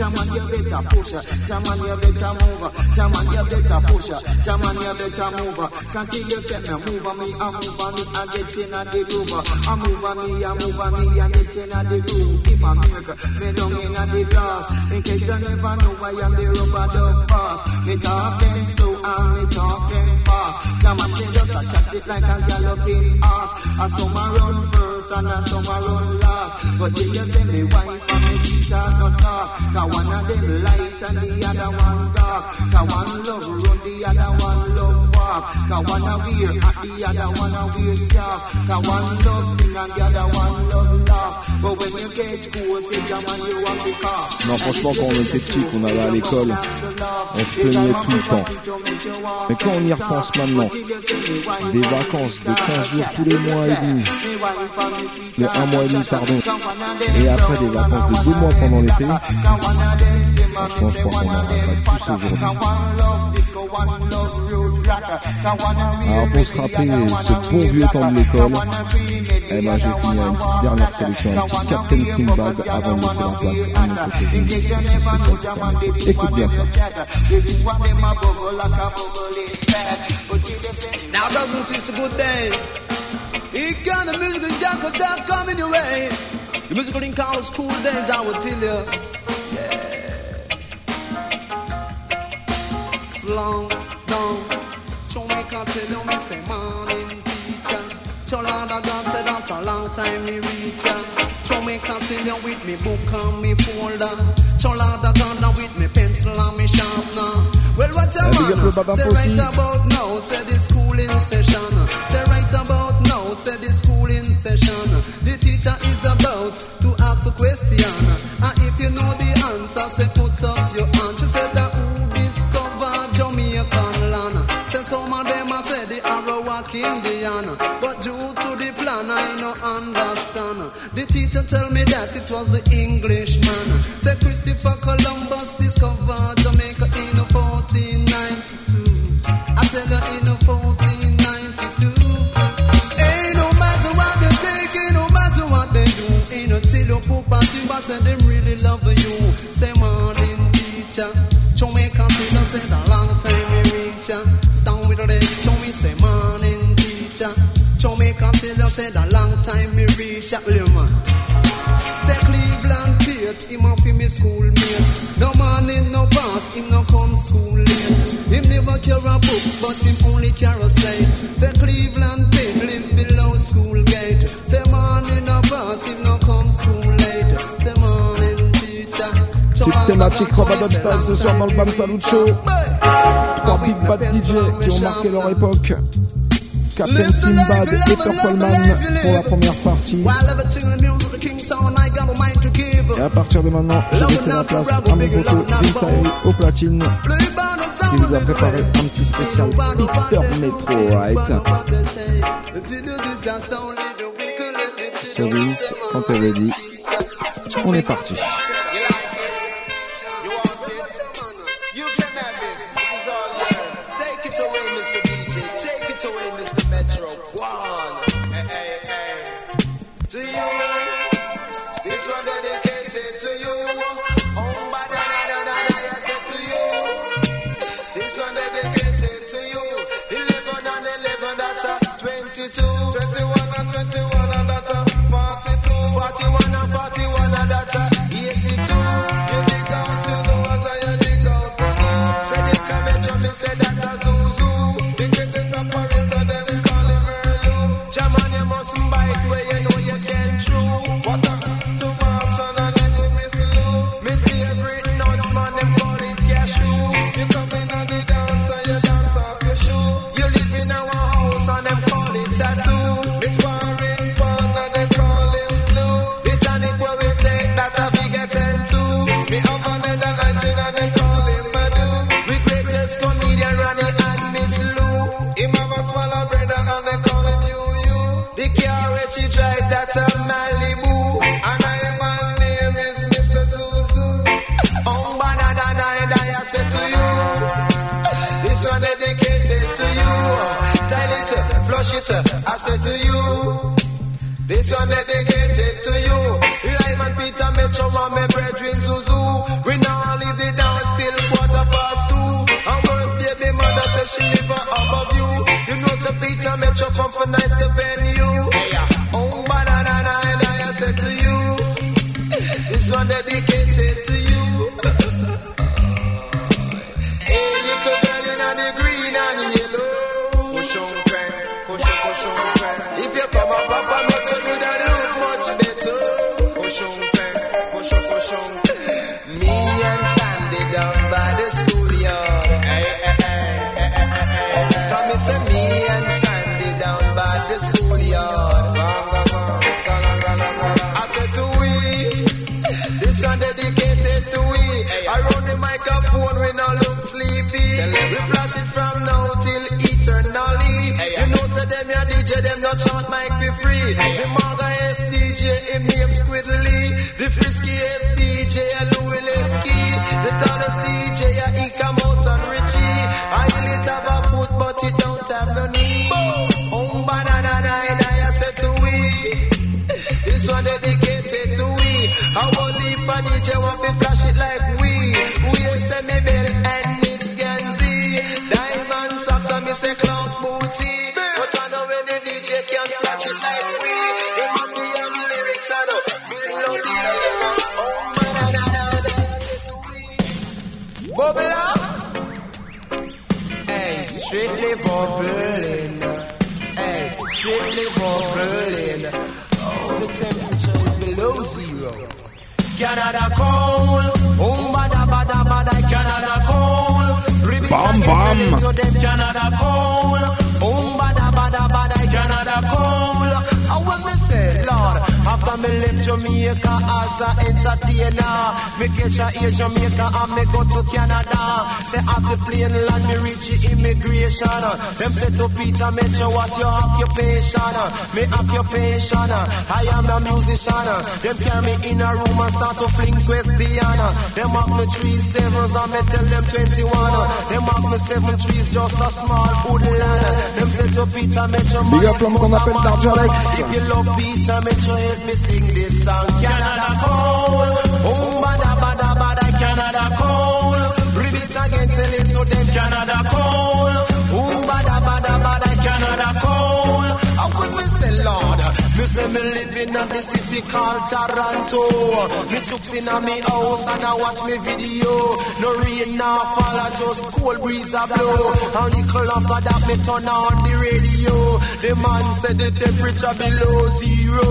Jam on, you better push, jam on, you better move. Jam on, you better push, jam on, you better move. Continue set me move on me, I move on me, I get in a the groove. I move on me, I move on me, I get in a the groove. If I make, me down in a the glass. In case you never know, I am the rubber dub boss. Me talk them slow and me talk them fast. Jam on, just a chat it like a galloping ass. And some a run first and a some a run last. But if you say me wife and me sister no talk. Cause one of them light and the other one dark. Cause one love run, the other one love walk. Cause one a wear and the other one a wear scarf. Cause one love sing and the other one love laugh. But when you get cool, say jam and you want to cough. Non, franchement, quand on était petit, qu'on allait à l'école, on se plaignait tout le temps. Mais quand on y repense maintenant, des vacances de 15 jours tous les mois et demi, de un mois et demi, pardon, et après des vacances de deux mois pendant l'été, franchement, je crois qu'on n'aura pas tous aujourd'hui. Alors pour se rappeler ce bon vieux temps de l'école, eh ben j'ai fini une petite dernière sélection, un petit Captain Simbad avant de laisser la place à ce spécial. Écoute bien ça. Now, brothers and sisters, good day. He got the musical jackal that coming your way. The musical in college school days, I will tell you. Yeah. Down. Show me can't tell me say morning teacher. Of God said after a long time me reach ya. Show me you with me book and me folder. Of God now with me Well, what a man say right about now, say the school in session. Say right about now, say the school in session. The teacher is about to ask a question. And if you know the answer, say put up your hand. She said that who discovered Jamaican land? Say some of them I say the Arawak Indian. But due to the plan, I no understand. The teacher tell me that it was the Englishman. Say Christopher Columbus but say them really love you. Say morning teacher. Jamaica still say a long time we reach ya. Stand with the show me say morning teacher. Jamaica still say a long time we reach ya. Man. Say Cleveland Pate, him off him his schoolmate. No morning, no pass, him no come school late. Him never carry a book, but him only carry a slate. Thématique Robadub Style ce soir dans le Bam Salut Show. Trois big bad DJ qui ont marqué leur époque. Captain Simbad et Purple Man pour la première partie. Et à partir de maintenant, je laisse la place à mon poteau Vince au platine qui vous a préparé un petit spécial Peter Metro, right? Vince, quand t'es ready, on est parti. Say me and Sandy down by the schoolyard. I said to we, this one dedicated to we. Around the microphone we no look sleepy. We flash it from now till eternally. You know, say them ya DJ, them not chant free. The Maga S DJ, him name Squiddly. The friskiest DJ, a Lui Lepke. The tallest DJ, Ika have no knee. Oh, banana, I said to we. This one dedicated to we. I want the DJ want to flash it like we. We say me bell and it's Ganzi. Diamond socks and me say clowns booty. Canada cold. Oh, bada, bada, bada, Canada cold. Ribbit Bam, bam. get to them Canada. Me left Jamaica as a entertainer, me catch a air Jamaica and me go to Canada. Say after plane land me reach the immigration. Them say to Peter Metro, what your occupation? Me occupation, I am a musician. Them carry me in a room and start to fling question. Them have me three sevens and me tell them 21. Them have me seven trees, just a small woodland. Them say to Peter Metro, Big up l'homme qu'on appelle Darjalex. If you love Peter Metro, help me sing this song. Canada cold, oh bada bada bada Canada cold. Ribbit again, tell it to them Canada cold, oh bada bada bada say me live in the city called Toronto. Me chooks in me house and I watch me video. No rain, no fall, I just cold breeze a blow. And little after that me turn on the radio. The man said the temperature below zero.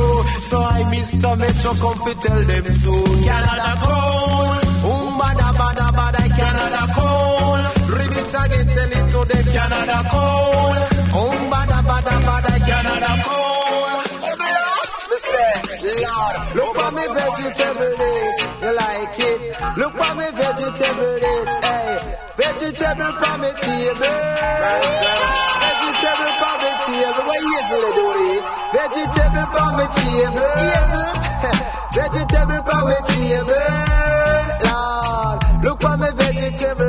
So I Mr. Metro come to tell them so. Canada cold, um bada bada bada Canada cold. Ribbit again tell it to them Canada cold, um bada bada look at me vegetable dish, you like it? Look at me vegetable dish, hey, vegetable from me table. Vegetable from me table, what is it do it? Vegetable from me table, yes. <laughs> Vegetable from me table, Lord. Look at me vegetable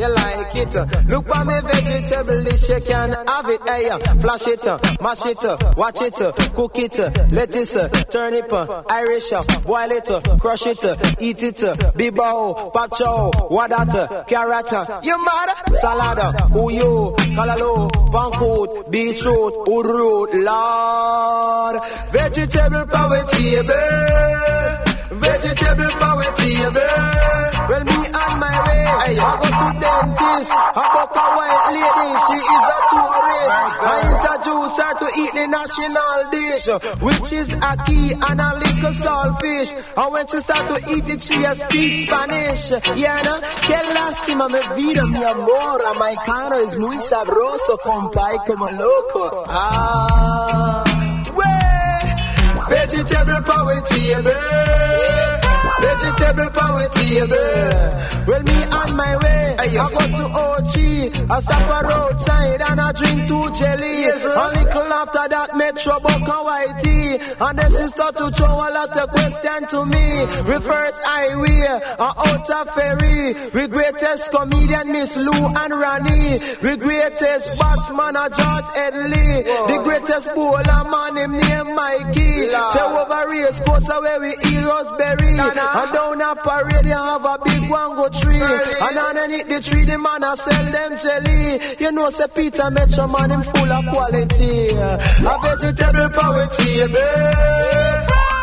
you like it? Look at me vegetable dish, you can have it. Hey, uh, flash it, uh, mash it, uh, watch it, cook it, lettuce, turnip, Irish, boil it, crush it, eat it, bibo, oh, pap chow, oh, what that, carrot, you mad? Salad, uyo, kalalo, pancake, beetroot, urut, Lord. Vegetable power table. Vegetable power table. Well, me way. I go to dentist. I book a white lady. She is a tourist. I introduce her to eat the national dish, which is ackee and a little saltfish. And when she start to eat it, she speaks Spanish. Yeah, no? Que lástima me vida, mi amor. My caro es muy sabroso, compay como loco. Ah, way. Vegetable power table. Vegetable power table. Well, me on my way. I go to OG. I stop a roadside and I drink two jellies. A little after that, Metro Book and tea. And then she start to throw a lot of questions to me. Reverse highway, a outer ferry. We greatest comedian Miss Lou and Ronnie. We greatest batsman a George Edley. The greatest bowler man him name Mikey. Say over race course where we heroes bury. And down a parade you have a big wango tree. And underneath the tree the man a sell them jelly. You know say Peter Metro man him full of quality. A vegetable power table.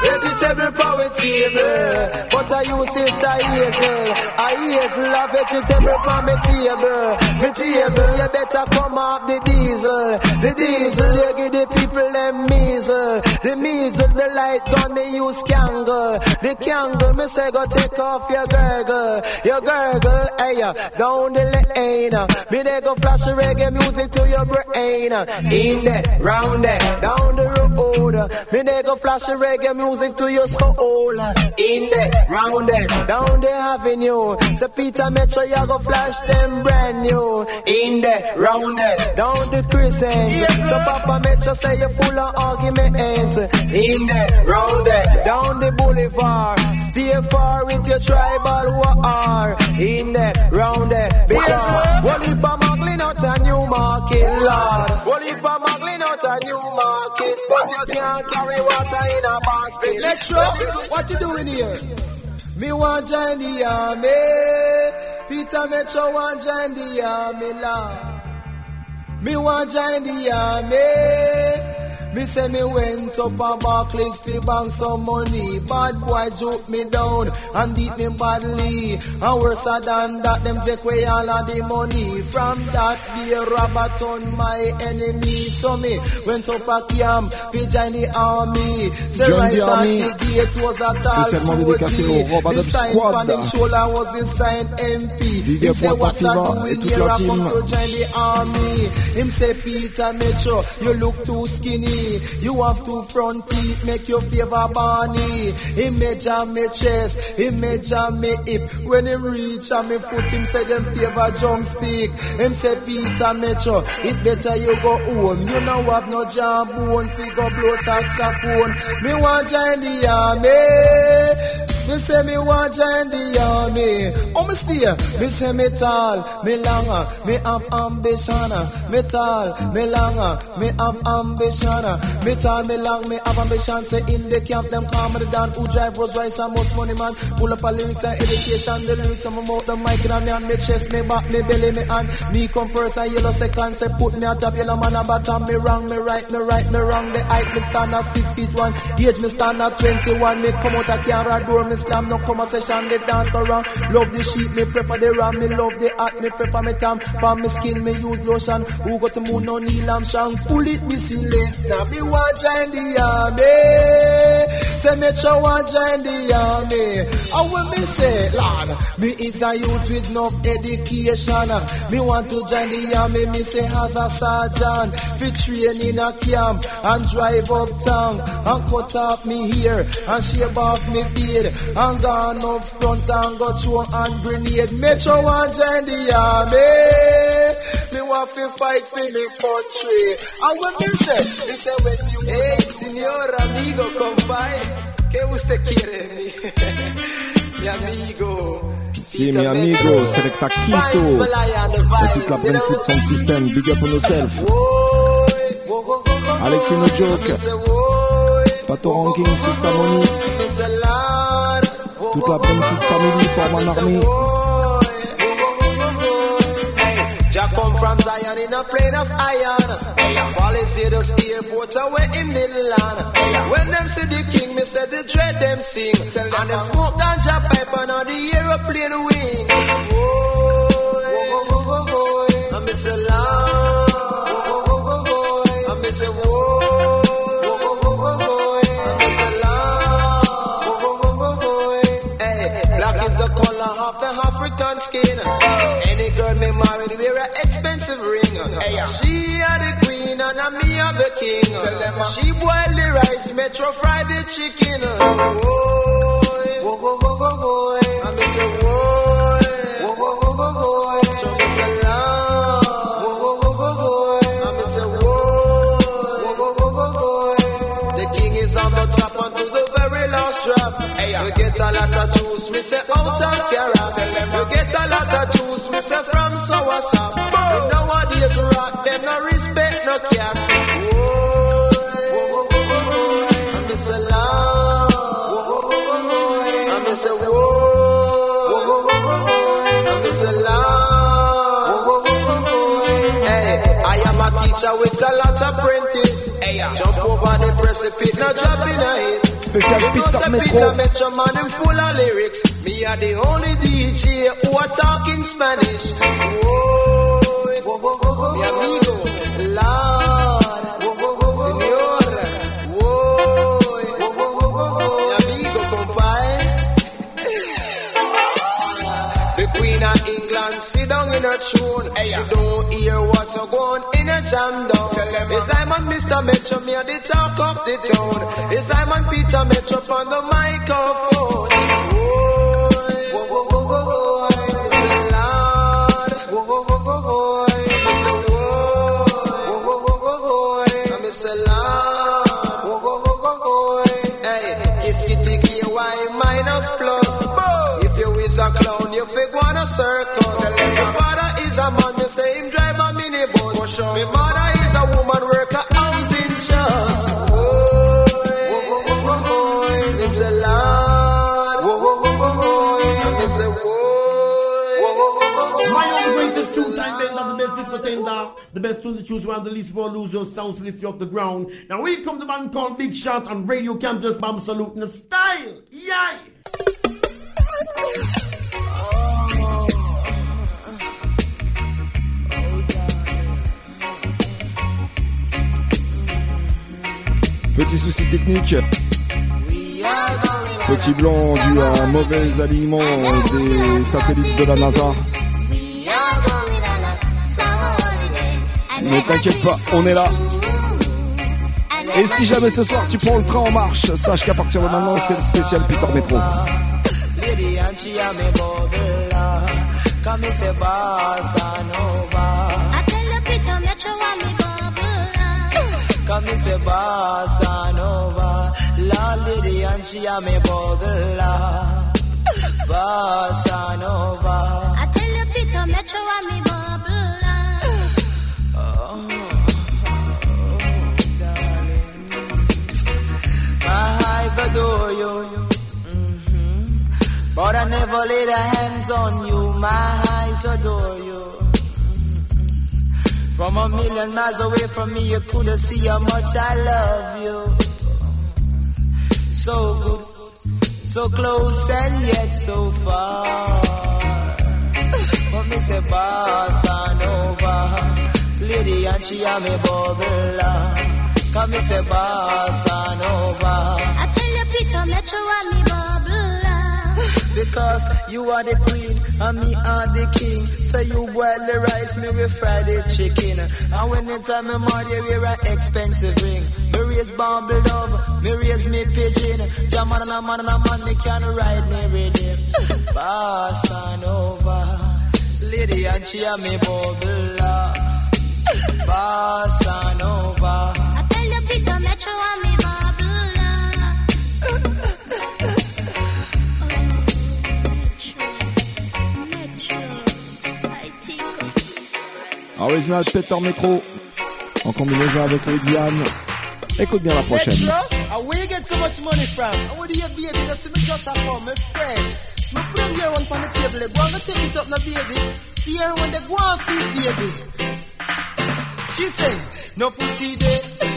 Vegetable power table. But I use sister Hazel. I Hazel a vegetable for me table. Me table, you better come off the diesel. The diesel, you give the people them measles. The measles, the light gun, me use candle. The candle, me say go take off your gurgle. Your gurgle, hey, uh, down the lane. Uh. Me they go flash reggae music to your brain. Uh. In there, round there, down the road. Me they go flash reggae music to your soul. In there, round there, down the avenue. Say Peter Metro, you go flash them brand new. In there, round there, down the crescent. Yes, so Papa Metro say you full of argument. In there, round there, down the boulevard. Stay far with your tribal war. In there, round there, if I'm muggling out a new market, Lord? What if I'm muggling out a new market? But you can't carry water in a basket. Metro, what you doing here? Me want join the army. Peter Metro want join the army, Lord. Me want join the army. Me say me went up a Barclays to bank some money. Bad boy joke me down and beat me badly. And worse than that, them take away all of the money. From that day, Robert on my enemy. So me went up a camp, to join the army. Say Join right the at army. the gate was a tall Spécialement dédicacé au soldier. The sign Squad. on him shoulder was the sign MP. Him say what I do in here, I come to join the army. Him say Peter Metro, you look too skinny. You have two front teeth, make your favor Barney. He measure me chest, he measure me hip. When him reach on me foot, him say them favor jump stick. Him say Peter Metro, it better you go home. You know have no jam bone, figure blow saxophone. Me want join the army. Me say me want join the army. Oh, me stay. Me say me tall, me longer, me have ambition. Me tall, me longer, me have ambition. Me tall, me long, me have ambition. Say in the camp, them call me the Dan who drive Rolls Royce and most money man. Pull up a lyrics and education. The lyrics on my mouth, the mic in me and me chest, me back, me belly, me hand. Me come first and yellow second. Say put me on top, yellow man a bottom. Me wrong, me right, me right, me wrong. The height me stand at six feet one. Age me stand at 21. Me come out a camera door, me slam no conversation. They dance around. Love the sheep, me prefer the ram. Me love the hat, me prefer me tam. For me skin, me use lotion. Who got the moon, no Neil Armstrong. Pull it, me select. Now me want join the army. say Metro want join the army. And when me say, Lord, me is a youth with no education. Me want to join the army, me say as a sergeant. Fi train in a camp and drive up town and cut off me hair and shave off me beard and gone up front and go through hand grenade. Metro want join the army. Me want to fight for me country. And when me say, me say when you Hey, señor amigo, compadre, ¿qué usted quiere mí? mi amigo. Si, mi amigo, Selecta Quito et toute la Brain Food Sound System, big up on yourself. Alexis No Joke, Pato Ranking, Money, toute la Brain Food Family forme un army. Jah come from Zion in a plane of iron. Policy the airport away him did land. When them see the king, me say the dread them sing. And them smoke ganja pipe on the aeroplane wing. Oh, I miss a land. I miss a war. I miss and I'm me are the king. She boil the rice, metro fry the chicken. Oh, I miss a boy. So miss a lamb. I miss a boy. The king is on the top until the very last drop. You get a lot of juice, me say out of carrot. You get a lot of juice, me say from sour sap. Nowadays rock, them no respect no cat. Whoa, I miss a lamb. I miss a whoa. I miss a lamb. Hey, I am a teacher with a lot of apprentice. Hey, jump over the precipice, no dropping a hit. Spécial You know Peter say Metro. Peter Metro man, him full of lyrics. Me are the only DJ who are talking Spanish. Whoa, mi amigo, sit down in her throne. She don't hear what's a going in a jam down. Is I'm on Mr. Metro, me at the talk of the town. Is I'm on Peter Metro on the microphone. To choose one, the least for lose your sounds lift you off the ground. Now we come the band called Big Shot and Radio Campus Bomb Salute in the style. Yay! Petit souci technique. Petit blanc dû à un mauvais alignement des satellites de la NASA. Mais t'inquiète pas, on est là. Et si jamais ce soir tu prends le train en marche, sache qu'à partir de maintenant c'est le spécial Peter a bubble Come me say bossa nova Lord lady and she a me bubble Bossa nova. I tell the Peter Metro want me adore you Mhm. But I never laid a hands on you My eyes adore you. From a million miles away from me You couldn't see how much I love you So good So close and yet so far But me say nova Lady and she a me bubble uh, Come me say bossa nova I tell the Peter metro and me Babylon. Because you are the queen and me are the king. So you boil the rice, me we fry the chicken. And when the time me money, we wear an expensive ring. Me raise bumble love, me raise me pigeon. Jaman and a man and a man, me can ride me rhythm. <laughs> Boss on. Lady and she and me bubble uh. Boss on over. I tell you, Peter, metro and me Babylon. Oh, Original Peter Metro. En combinaison avec Lydiane. Écoute bien la prochaine. Where you get so much money from? And where do you baby? You see me just a come, me fresh. So me bring your one on the table, go and go take it up now, baby. See her when they go and feed, baby. She say, no putty there.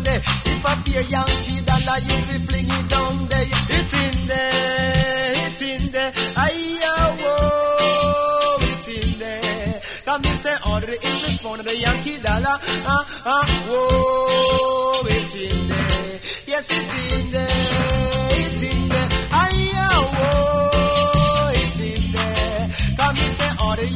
There. When they put it on the and. If I you be fling it down there. It's in there, it's in there. Aye, whoa, it's in there. Come me say all the English pound the Yankee dollar. Ah, ah, whoa, it's in there. Yes, it's in there, it's in there. Aye, whoa, it's in there. Come me say all the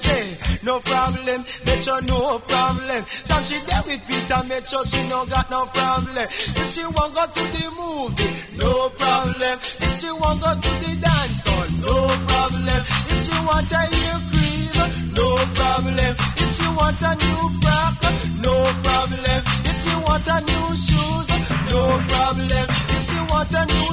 say, no problem, make sure no problem. From she there with Peter, make sure she no got no problem. If she want go to the movie, no problem. If she want go to the dance hall, no problem. If she want a ear cream, no problem. If she want a new frock, no problem. If she want a new shoes, no problem. If she want a new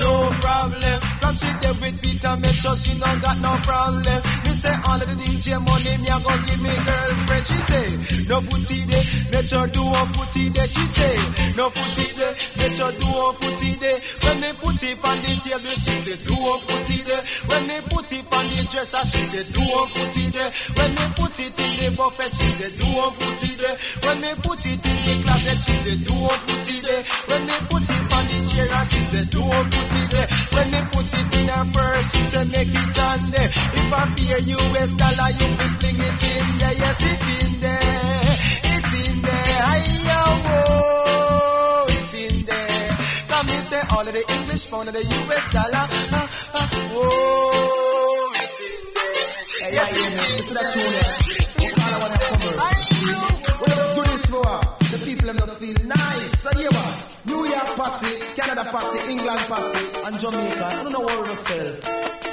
no problem. From she there with Peter, make sure she no got no problem. Me say all of the DJ money, me a go give me girlfriend. She say no put it there, make sure do one put it there. She say no put it there, make sure do one put it there. When me put it on the table, she say do one put it there. When me put it on the dresser, she say do one put it there. When me put it in the buffet, she say do one put it there. When me put it in the closet, she say do one put it there. When me put it on the chair, she say do one put it there. When me put it in her purse, she say make it on there. If I fear US dollar, you can fling it in there. Yes, it's in there. It's in there. Hiya, whoa, it's in there. Come me say all of the English pound and the US dollar. Ah, ah, whoa, it's in there. Yes, it's in there. What else do this for? The people them not feel nice. So what? New York posse, Canada posse, England posse, and Jamaica. I don't know what to sell.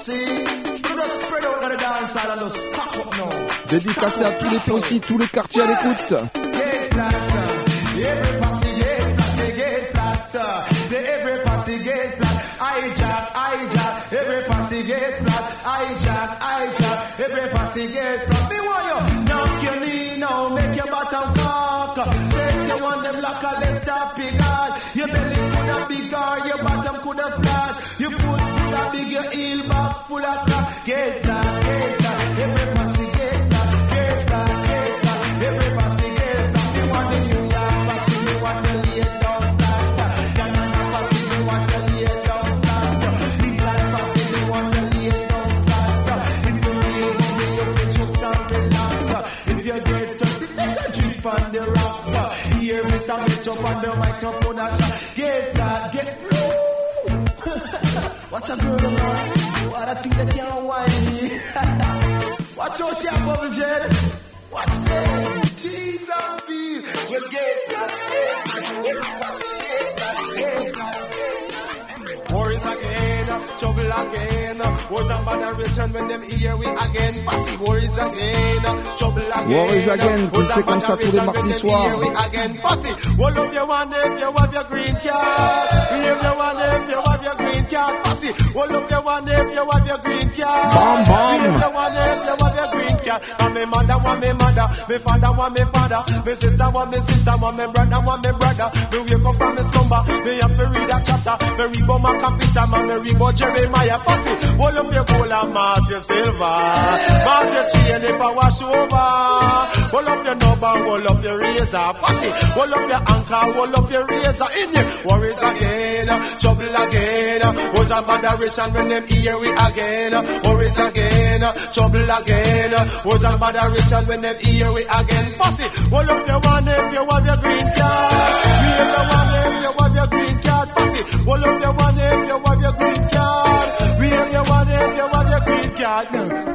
See? You just spread out on the dance hall and just cock up now. Dédicacé à tous les possis, tous les quartiers à l'écoute. Coulda your heel back full of crack. Get flat, get flat. Every posse get flat. Get flat, get flat. Every posse get flat. Me want the New posse, me want to lay down me want to lay down me want to lay down. If you lay down, me you can choke down the. If you get thirsty, take a drink on the rock. Here, Mr. Mitch up on the microphone and shout, get flat, get low. <laughs> Watch a girl, man. What a thing that can't whine me. <laughs> Watch how she a bubble jet. Watch that. Cheese and feel. Well, get flat. Worries again, trouble again. Wars and botheration when them hear we again. Passive worries again, trouble again. Worries again, puis c'est comme ça tous les mardis soirs. We again, pussy. All of you want if you have your green card. If you want if you have your green card, pussy. All of you want if you have your green card. Bam, bam. If you want if you have your green card. And me mother want me mother, me father want me father, me sister want me sister, want me brother want me brother. Me wake up from me slumber, me have to read a chapter. Me read about my computer, man, me read about Jeremiah. Pussy, hold up your gold and mass your silver, mass your chain if I wash over. Hold up your number, hold up your razor, pussy, hold up your anchor, hold up your razor. In you, worries again, trouble again. Was a moderation when them hear we again. Worries again, trouble again. Was a moderation when them hear we again. Pussy, hold up your one if you have your green card. We have your one if you have your green card. Pussy, hold up your one if you have your green card. We have your one if you have your green card.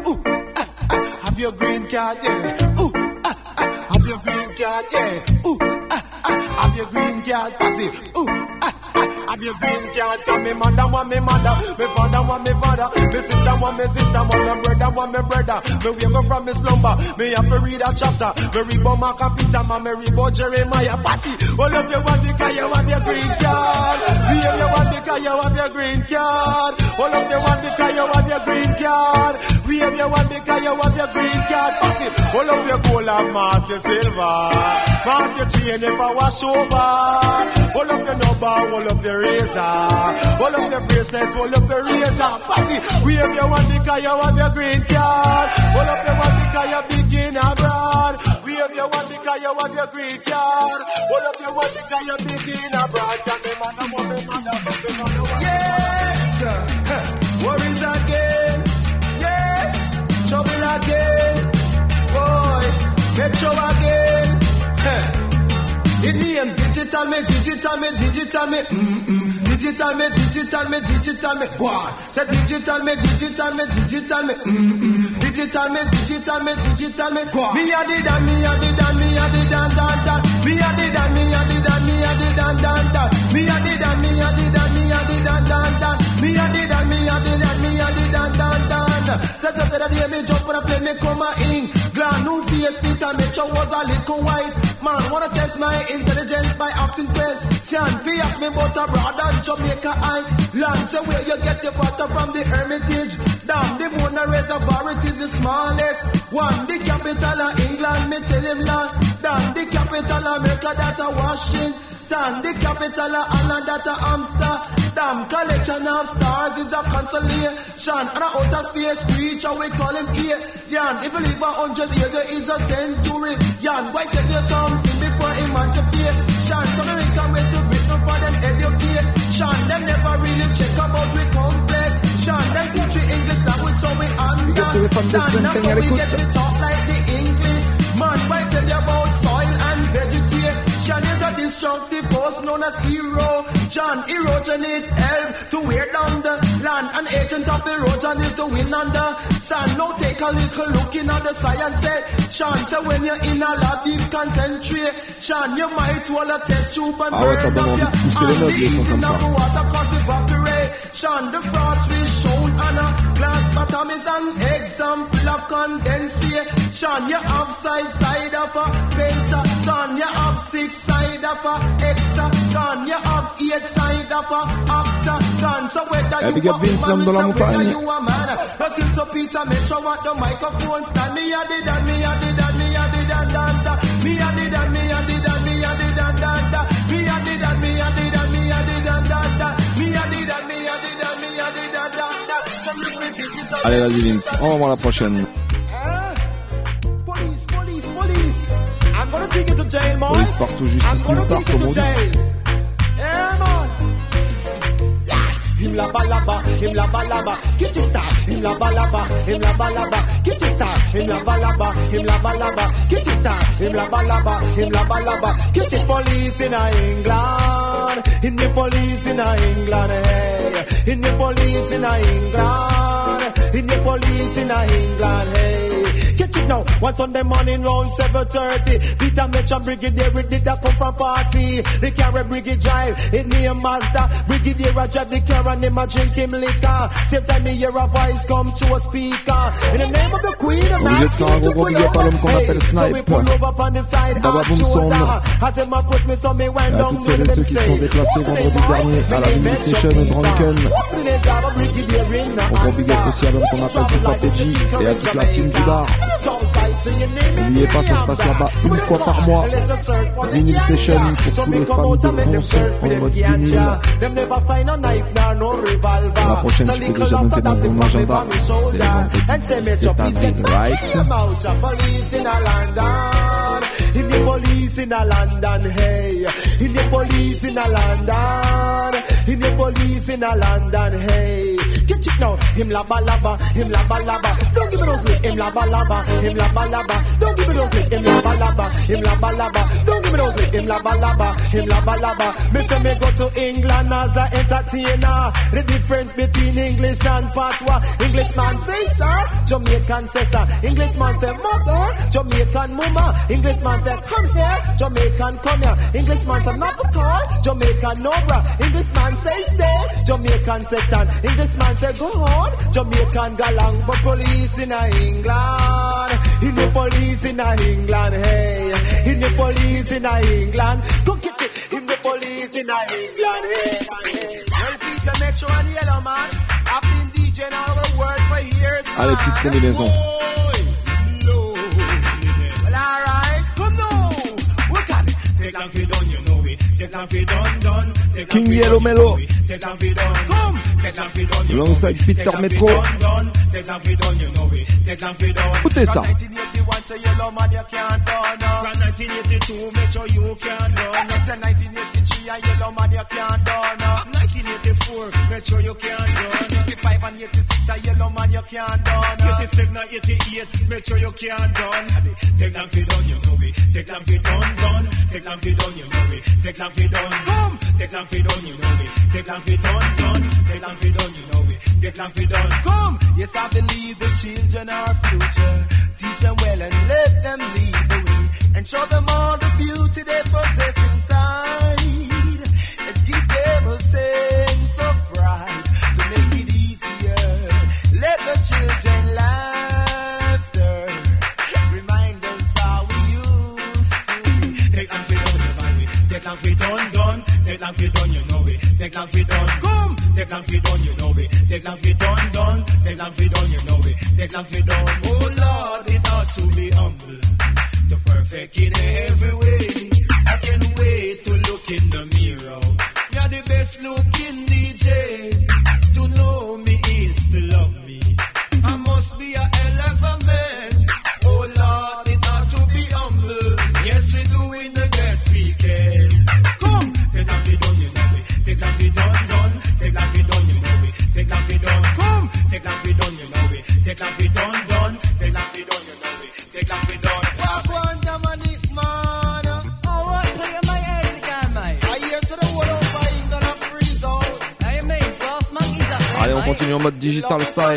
Ooh, ah, ah, have your green card, yeah. Ooh, ah, ah, have your green card, yeah. Ooh, ah, ah, have your green card. Pussy, ooh, ah, have your green. Come me mother want me mother, me father want me father, me sister want me sister, want me brother want me brother. Me wake up from me slumber, me have to read a chapter. Me read about my computer, man, me read about Jeremiah. Passy, all of you want because you have your green card. Me and you want because you have your green card. All of you want because you have your green card. We have your one because you have your green card. Passy, all of your gold and mass your silver, mass your chain if I wash over. All of your number, all of your razor, all of your bracelets, all of your razor. Passy, we have your one because you have your green card. All of your one because you begin abroad. We have your one because you have your green card. All of your one because you begin abroad. Can me me mother, me mother, want me Yes, huh. worries again. Yes, trouble again. Boy, metro again. Huh. The name digital me, digital me, digital me, mm-mm. Digital me, digital me, digital me, what? Say digital me, digital me, digital me, mm-mm. Digital me, digital me, digital me, what? Me a the dan, me a the dan, me a the dan, dan, dan. Me a the dan, me a the dan, me a the dan, dan, dan. Me a the dan, me a the dan, me a the dan, dan, dan. Me a the dan, me a the dan, me a the dan, dan, dan. Set up the day me jump on a plane, me come a England. Face, Peter, me show was a little white. Man, wanna test my intelligence by asking question. Be up me but abroad and Jamaica Island. Say where you get your butter from the Hermitage. Damn, the Mona Reservoir, it is the smallest one. The capital of England, me tell him London. The capital of America, that's a Washington. The capital of Ireland, that's a Amsterdam. Collection of stars is the consolation. And outer space creature, we call him alien. If you live a hundred years, there is a century. Yan, why tell you something before emancipation? So we come with to Britain for them education. Them never really check about we complexion. Them teach we English language so we Big up to the fans de understand. That's how we get to talk like the English. Man, why tell you about soil and vegetation? Destructive force known as hero. John is help to wear down the land. An agent of the erosion is the wind and the sun. Now take a little look in at the science section. So when you're in a lab, deep concentration, you might want to test tube and Ah ouais, ça burn donne up your hand. sons comme ça. The water cause evaporation. The frost we bottom is an example of condensation. You have side side of a pentagon. You have six side of a hexagon. You have eight side of a octagon. So whether you big up a Vince woman, whether you a man. Just in so Peter Metro at the microphone stand. Me a did and me a did and me a did and dan da. Me a did and me a did and me a did and dan da. Me a did and me a did and Allez, vas-y Vince, on va voir la prochaine. Police, police, police. I'm gonna take you to jail, man. Police partout, justice I'm gonna nulle part, take you comme on to dit. Him la balaba, him la balaba, get it star. Him la balaba, him la balaba, get it star. Him la balaba, him la balaba, get it star. Him la balaba, him la balaba, get it police in England. In the police in England, hey. In the police in England. In the police in England, hey. Get it now. One Sunday morning round 7.30. Peter Mitchell Brigadier, we did that come from party. The carry Brigade drive, it me a Mazda. Brigadier drive the car and him a drink him liquor. Same time me hear a voice come to a speaker. In the name of the Queen of faire un gros gros big up à l'homme qu'on appelle Snipe. D'abord. À toutes celles et ceux qui sont déplacés vendredi dernier à la Mini Session Drunken. Un gros big up aussi à l'homme qu'on appelle Papa PJ et à toute la team du bar. N'oubliez pas, ça se passe là-bas une fois par mois. Vinyl Session pour tous les fans de bon son en mode vinyle. La prochaine, je peux déjà noter dans mon agenda. C'est vendredi cette année, right? In the police in a London, hey. In the police in a London. In the police in a London, hey. Get it now. Him laba laba, him laba laba. Don't give me those lips. Him laba laba, him laba laba. Don't give me those lips. Him laba laba, him laba laba. Don't give me those lips. Him laba laba, him laba laba. Me say me go to England as a entertainer. The difference between English and patois. Englishman say sir, Jamaican say sir. Englishman say mother, Jamaican mama. Englishman say come here, Jamaican come here. Englishman say not at all, Jamaican no bra. Englishman say stay, Jamaican say stand. Englishman say go on, Jamaican galang. But police in England, in the police in England, hey. In the police in England, go get it. In the police in England, hey. Well, Peter Metro and Yellowman, I've been DJing all over the world for years. Allez, petite combinaison. Oh, Take them for done, you know it. Take them for done, done. Take King Yellow done, Mellow. you know it. Take them for done. Come. Take them for done, Alongside. Peter Metro. for done, done. Take them for done, you know it. Take them for done. Écoutez ça. From 1981, say yellow man, you can't done. From 1982, Metro, you can't done. I 1983, yellow man, you can't done. 1984, Metro, you can't done. 85 and 86, a yellow man, you can't done. 87 and 88, Metro, you can't done. Take them for done, you know it. Take them for done, done. Take them for done, you know it. Take them for done, come. Take them for done, you know it. Take them for done, done. Take them for done, you know it. Take them for done, come. Yes, I believe the children are future. Teach them well and let them lead the way. And show them all the beauty they possess inside. And give them a sense of pride Let the children laughter remind us how we used to be. Take. Take done, you know. Take come. Take you know. Take done. Take you know. Take. Oh Lord, to be humble, to perfect in every way. I can't wait to look in the mirror. You're the best looking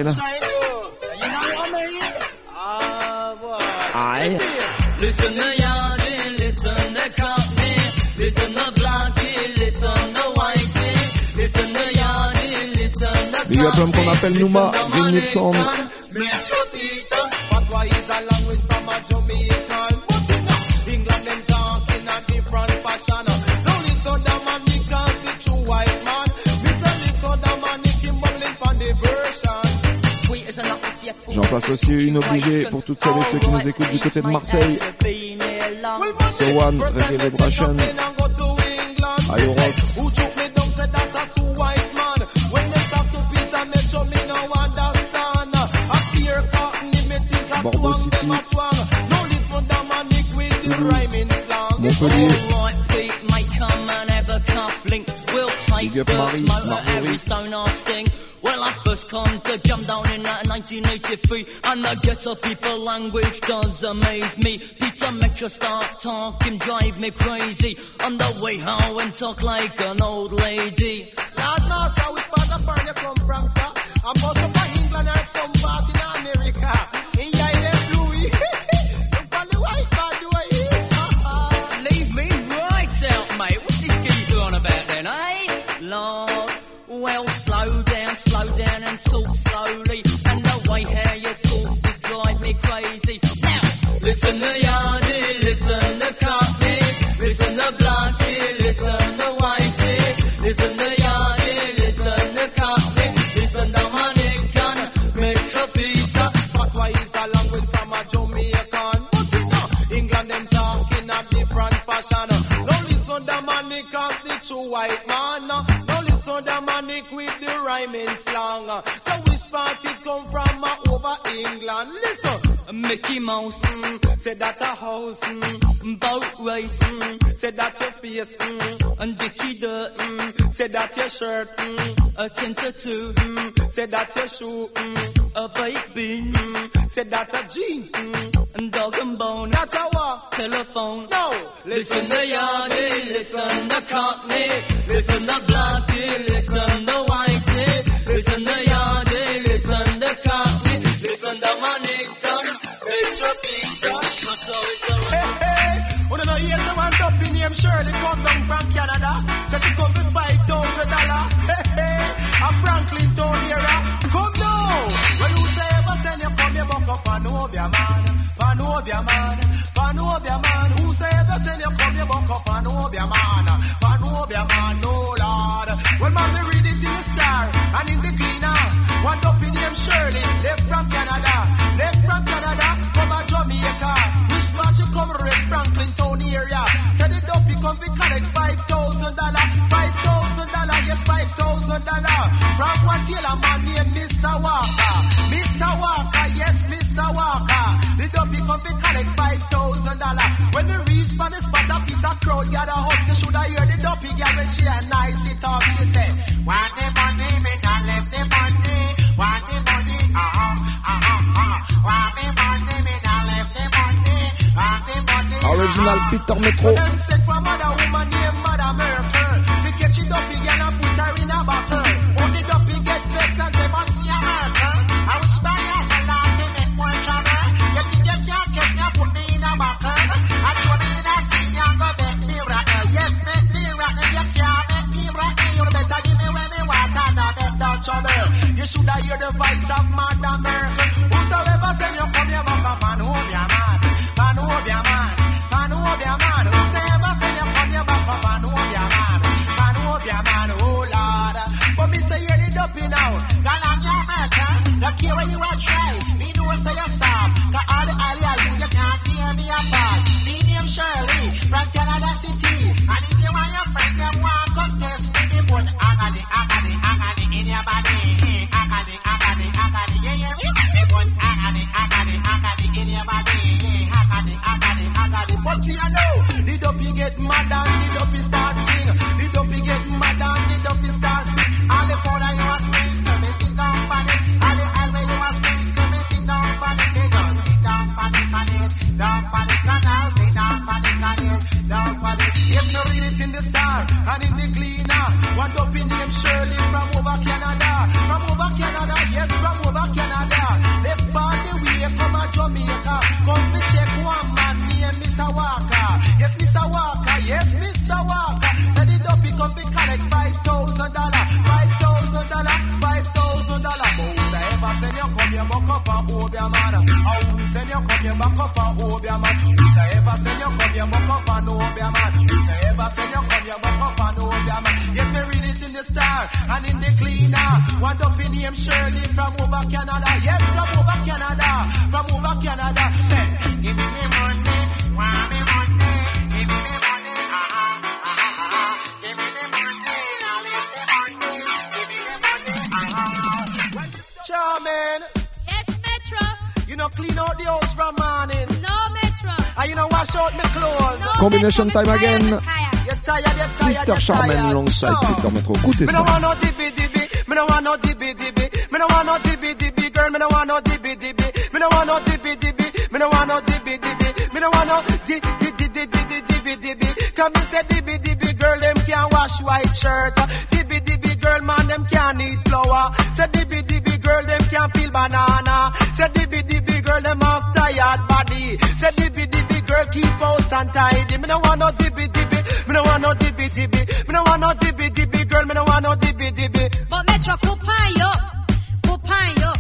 digital style. You know what I mean? Ah, boy. Aïe. Listen to Yardie, listen to Cockney, listen to Blackie, listen to Whitey, listen to Yardie, listen to Big up l'homme qu'on appelle Numa, Vinyl Sound. Metro Associé une obligée pour toutes celles et ceux qui nous écoutent du côté de Marseille. So One, Reggae Vibration. Ayo Rock. Bordeaux City. Montpellier. Big up Marie, first come to jump down in 1983, and the ghetto people language does amaze me. Peter Metro start talking, drive me crazy. On the way home and talk like an old lady. Lord Master, which part of you come from, sir? I'm of England some part in America. In your Louis. <laughs> The white Listen to Yardie, listen to Cockney, listen to Blackie, listen to Whitey, listen to Yardie, listen to Cockney, listen to Mannequin, Metro Peter. Patwa is a language from a Jamaican, but you England them talking a different fashion. Now listen to Mannequin, the true white man. Now listen to Mannequin with the rhyming slang. So which part it come from? Mickey Mouse, mm, say that a house, mm, boat race, mm, say that your face, mm, and Dickie Dirt, mm, say that your shirt, mm, a tinsel too, mm, say that your shoe, mm, a baked bean, mm, say that a jeans, mm, and dog and bone, that's a what? telephone. No, Listen to Yardy, listen to Cockney, listen to Blackie, listen to Whitey, listen to Yardy, listen to Cockney, listen to Metro Shirley come down from Canada, so she five thousand dollar. Hey, hey, a Franklin come you say ever send you come buck up man, man, man. Who say ever send you come buck up man, man, no lord. Read it in the star and in the one dumpy name Shirley, left from Canada, left from Canada. Part you come rest Franklin town area? Say the dopey come fi collect five thousand dollar, five thousand dollar, yes five thousand dollar. From one tailor man named Mr. Walker, Mr. Walker, yes Mr. Walker. The dopey come fi collect five thousand dollar. When we reach for the spot, a piece of crowd gather up. You shoulda hear the dopey girl when she a nice it up. She say, Want Original Peter Metro. Man. You get your catch me put me in a bottle. And throw me in a sea and go make me rattle. Yes, make me rattle. You can't make me rattle. You better give me where me want and I bet down trouble. You shoulda hear the voice of Mother Care where you are try. You come back up and man? Who say ever you come here back up and man? Who say ever you come here back up and man? Yes, read it in the star and in the cleaner. Dopey named Shirley from over Canada. Yes, from over Canada, from over Canada. Says, give me you know clean out the house from morning, No, Metro. and you know wash out my clothes. No, Combination Metro, time tired, again. tired. You're tired, you're tired, Sister you're Charmaine tired. alongside No. Peter Metro. Écoutez Me no ça. want no dibby dibby. Me no want no dibby dibby. Me no want no dibby dibby. Girl, me no want no dibby dibby. Me no want no dibby dibby. Me no want no dibby dibby. Me no want no di di di di di di dibby dibby. Come me say dibby dibby. Girl, them can't wash white shirt. Dibby dibby. Girl, man, them can't eat flour. Say dibby dibby. Girl, them can't peel banana. Say dibby dibby. Tired body. Say dibby dibby. Girl, keep house untidy. Me no want no dibby dibby. Me no want no dibby dibby. Me no want no dibby dibby. Girl, me no want no dibby dibby. But Metro, kupayo, kupayo,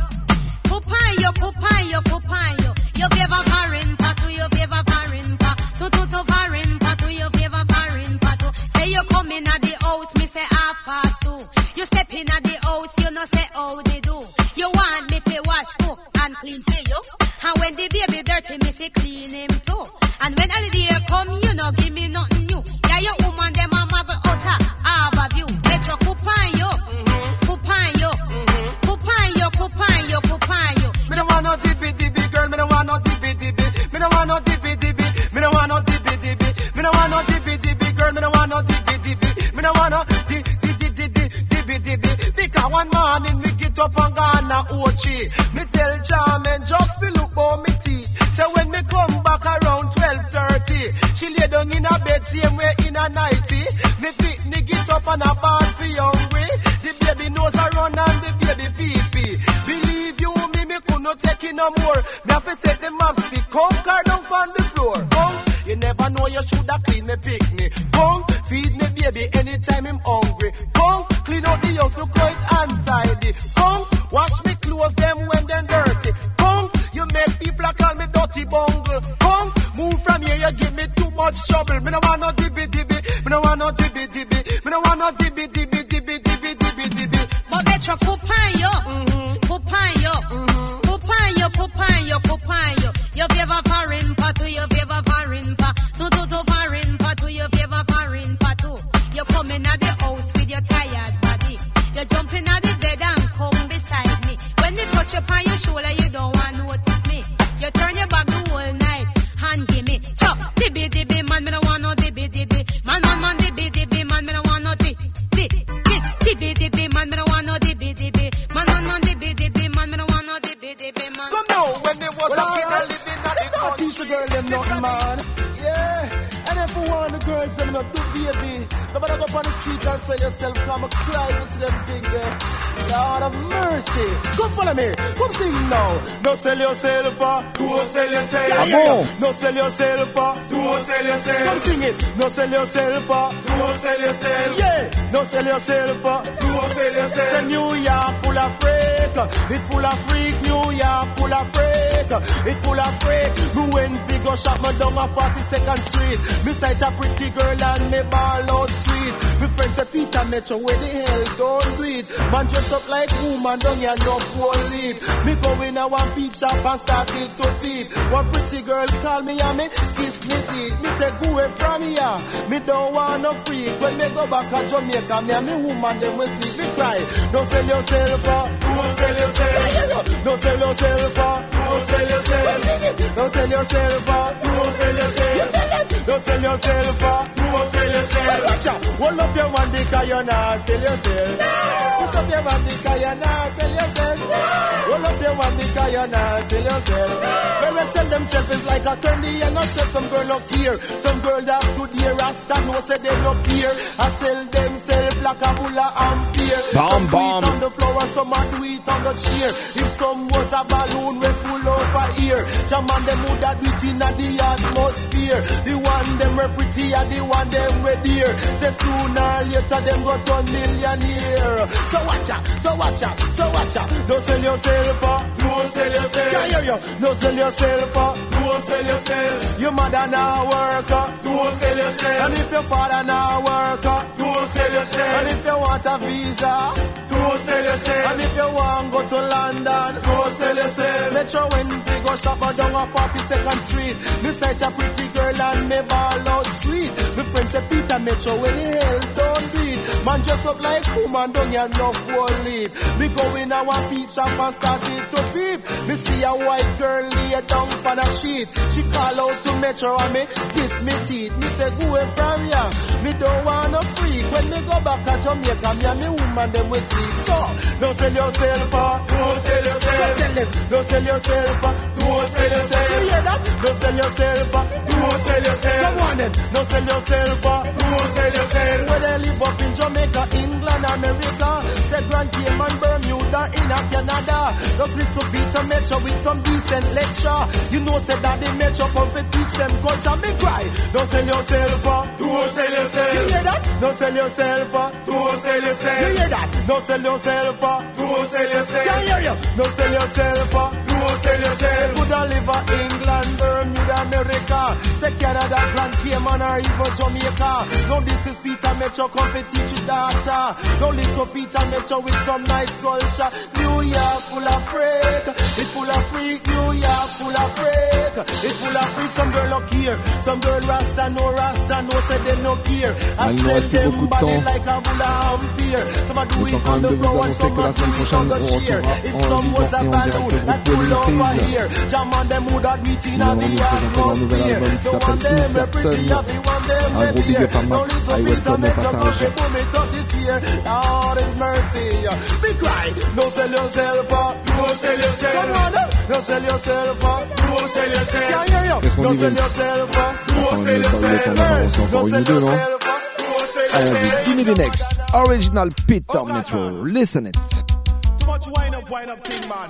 kupayo, kupayo, kupayo. Yo vieva parin patu, yo vieva parin pa, tu tu tu parin patu, yo vieva parin patu. Say you come in at the house, me say half past two. You step in at the and when the baby dirty, me fi clean him too. And when holiday come, you know, give me nothing new. Yeah, your woman, them a muggle out a harbor view. Metro coupon yo, mm-hmm. coupon yo, mm-hmm. coupon yo, coupon yo, coupon yo. Me don't want no dippy dippy girl, me don't want no dippy dippy. Me don't want no dippy dippy. Me don't want no dippy dippy. Me don't want no dippy dippy girl, me don't want no dippy dippy. Me don't want no di di di di di dippy dippy. Because one morning me get up and gone a Ochi. Me. So when me come back around twelve thirty, she lay down in a bed same way in a nighty. Me pick me get up and a bad for hungry. The baby nose a run and the baby pee pee. Believe you me, me could not take it no more. Me have to take the map stick, come car down on the floor. Come, you never know you shoulda clean me pick me. Come, feed me baby anytime I'm hungry. Come, clean out the house, look quite untidy. Come, wash make people call me dirty bungle. Come, move from here, you give me too much trouble. Me no want no dibby dibby, me no want no dibby No sell yourself, uh. Go sell yourself. Yeah, Ah yeah. No sell yourself, uh. Go sell yourself. Come sing it. No sell yourself, uh. Go sell yourself. Yeah. No sell yourself, uh. Go sell yourself. Say New York full of freak, it full of freak. New York full of freak, it full of freak. Me when we go shop me down a 42nd Street. Me sight a pretty girl and me ball out sweet. Me friend say Peter Metro where the hell don't do it. Man dress up like woman don't here no poor leave. Me go in a one peep shop and start it to peep. One pretty girl call me and me kiss me teeth. Me say go away from here. Me don't want no freak. When me go back to Jamaica, me and me woman them will sleep. Me cry. Don't sell yourself, don't sell yourself. Don't sell yourself, uh. Go sell yourself. Don't sell yourself, uh. Go sell yourself. Don't sell yourself. Go sell yourself. Watch out. Hold up your man because you're not sell yourself. Push up your man because you're not sell yourself. Hold up your man because you're not sell yourself. When they sell themselves is like a trendy and not say some girl up here. Some girl that to the rasta no say they no care. I sell themselves like a bull ampere. Bam, some do on the floor and some a do it on the chair. If some was a balloon we full over here. Jam on them would that do it in the atmosphere. The one them we pretty and the one them we dear. Say sooner or later them go turn millionaire. So watch out, so watch out, so watch out. Don't sell yourself uh. Go sell yourself. Yeah, yeah, yeah. Don't sell yourself uh. Go sell yourself. Your mother now work uh. Go sell yourself. And if your father now work uh. Go sell yourself. And if you want a visa Go sell yourself. And if you want go to London Go sell yourself. Metro when we go shop down on 42nd Street. Me sight a pretty girl and me ball say Peter Metro where the hell don't beat. Man dress up like woman don't you no go leave. Me go in a one peep shop and start it to peep. Me see a white girl lay down on a sheet. She call out to Metro and me kiss me teeth. Me say away from ya. Me don't want no freak. When me go back to Jamaica, me and me woman them will sleep. So don't sell yourself uh, for. Go sell yourself. tell them, don't sell yourself. Uh, Go sell yourself. You hear that? Don't sell yourself. Go sell yourself. Come on then, don't sell yourself. Go sell yourself. Where they live up in Jamaica, England, America, say Grand Cayman, Bermuda, in Canada. Just listen to Peter Metro with some decent lecture. You know, say that the Metro come to teach them culture. Me cry, don't sell yourself. Go sell yourself. You hear that? Don't sell yourself. Go sell yourself. You hear that? Don't sell yourself. Go sell yourself. Can yourself. you hear you? Don't sell yourself. Go sell yourself. Could England, Bermuda, America, Canada, Grand Jamaica. This is Metro, to teach you Peter Metro with some nice culture. New York freak, it full freak. New York freak. Some girl look here. Some girl rasta, no rasta, no say they no care. Ah, I them body like a on the floor and some do it on the chair. If some was a balloon, over Willy here. Jam on them would have beat in Ils a viendront nous the présenter leur nouvel atmosphere. album qui The s'appelle one them a Insert pretty, Sun. have the one them Un gros big up à Now Max. listen, I Peter, welcome au make your passage. country boom it up this year. Lord is mercy. Big cry, no sell yourself out. No sell yourself. Come on, no sell yourself out. No sell yourself. Can't hear you. Qu'est-ce qu'on No dit, sell Vince yourself out. On n'a pas eu le temps d'avancer encore une ou deux, non Allez, vas-y, give me the next. Original Peter Metro. Listen it. Too much wine up, wine up, king man.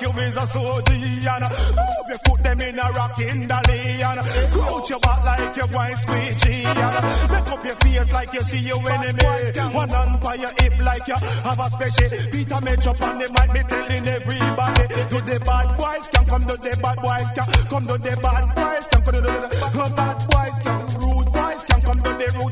you is a soldier, and move your foot them in a rocking dolly, and crouch your back like you going squeegee, and make up your face like you see your enemy. One hand by your hip like you have a special. Peter Metro on the mic, me telling everybody, to the bad boys, come, come to the bad boys, come, come to the bad boys, come, come to the bad boys, come, rude boys, come, come to the rude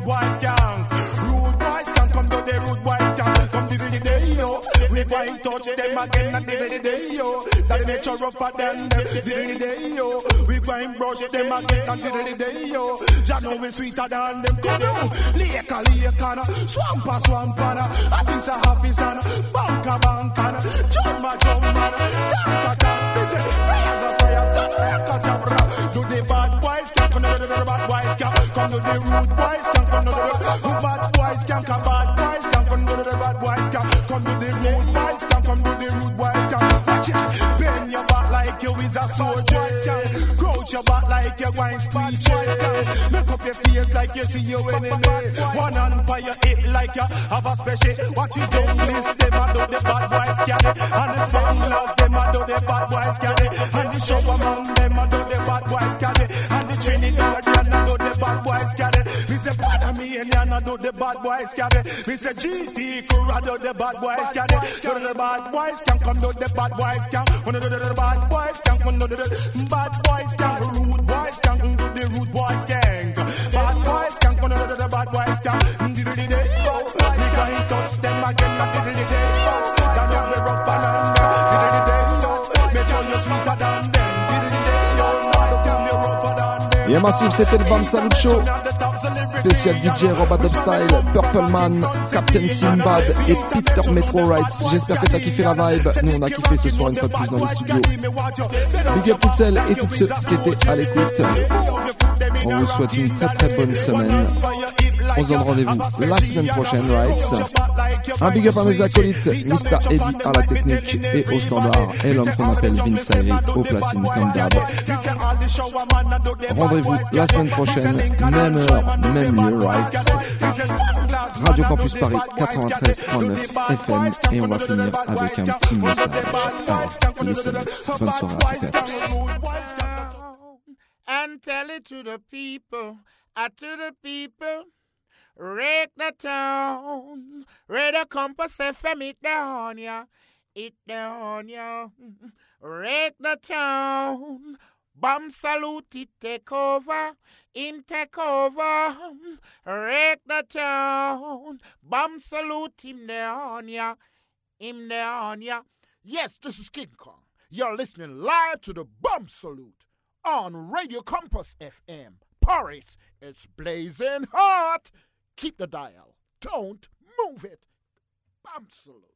touch them again and the day, yo. That you rougher than them, the day, yo. We going brush them again and the day, yo. Jah know we sweeter than them, come on. Lake a lake and swamp a swamp and office a office and bank a bank and drum a drum and tank a tank. This is fires a fires, done rock a tap. Do the bad boys, come to the bad boys, come to the rude boys, come to the soldier, crouch your back like you going speech, make up your face like you see your enemy. One hand by your hip like you have a special. Watch it down list them a do the bad boys carry, and the spanglers them a do the bad boys carry, and the man them a do the bad boys carry, and the Trinidadian Panamanian a do the bad boys carry. Me say GT do the bad boys carry. Do the bad boys can come do the bad boys can. Wanna do the bad boys can come do the bad boys can. Rude boys can do the rude boys gang. Bad boys can come do the bad boys can. Diddly day yo, can't touch them again. Not diddly day yo, you be rough and under? Diddly day yo, make you're sweeter than them. Diddly day yo, now look at me rougher than them. Yeah, Massive, c'était le Bam Salut Show. Spécial DJ Robot Upstyle, Purple Man, Captain Simbad et Peter Metro Rights. J'espère que t'as kiffé la vibe. Nous, on a kiffé ce soir une fois de plus dans les studios. Big up toutes celles et tous ceux qui étaient à l'écoute. On vous souhaite une très très bonne semaine. On se donne rendez-vous la semaine prochaine, Rights. Un big up à mes acolytes, Mr. Eddie à la technique et au standard, et l'homme qu'on appelle Vince Ayri au platine comme d'hab. Rendez-vous la semaine prochaine, même heure, même lieu, Rights. Radio Campus Paris 93.9 FM et on va finir avec un petit message. Allez, listen it. Bonne soirée à toutes et à tous. and tell it to the people, uh, to the people. Rake the town, radio Campus FM it down, yeah, it down, yeah. Rake the town, Bam Salut it take over, him take over. Rake the town, Bam Salut him down, yeah, him down, ya. Yes, this is King Kong. You're listening live to the Bam Salut on Radio Campus FM. Paris is blazing hot. Keep the dial. Don't move it. Salute.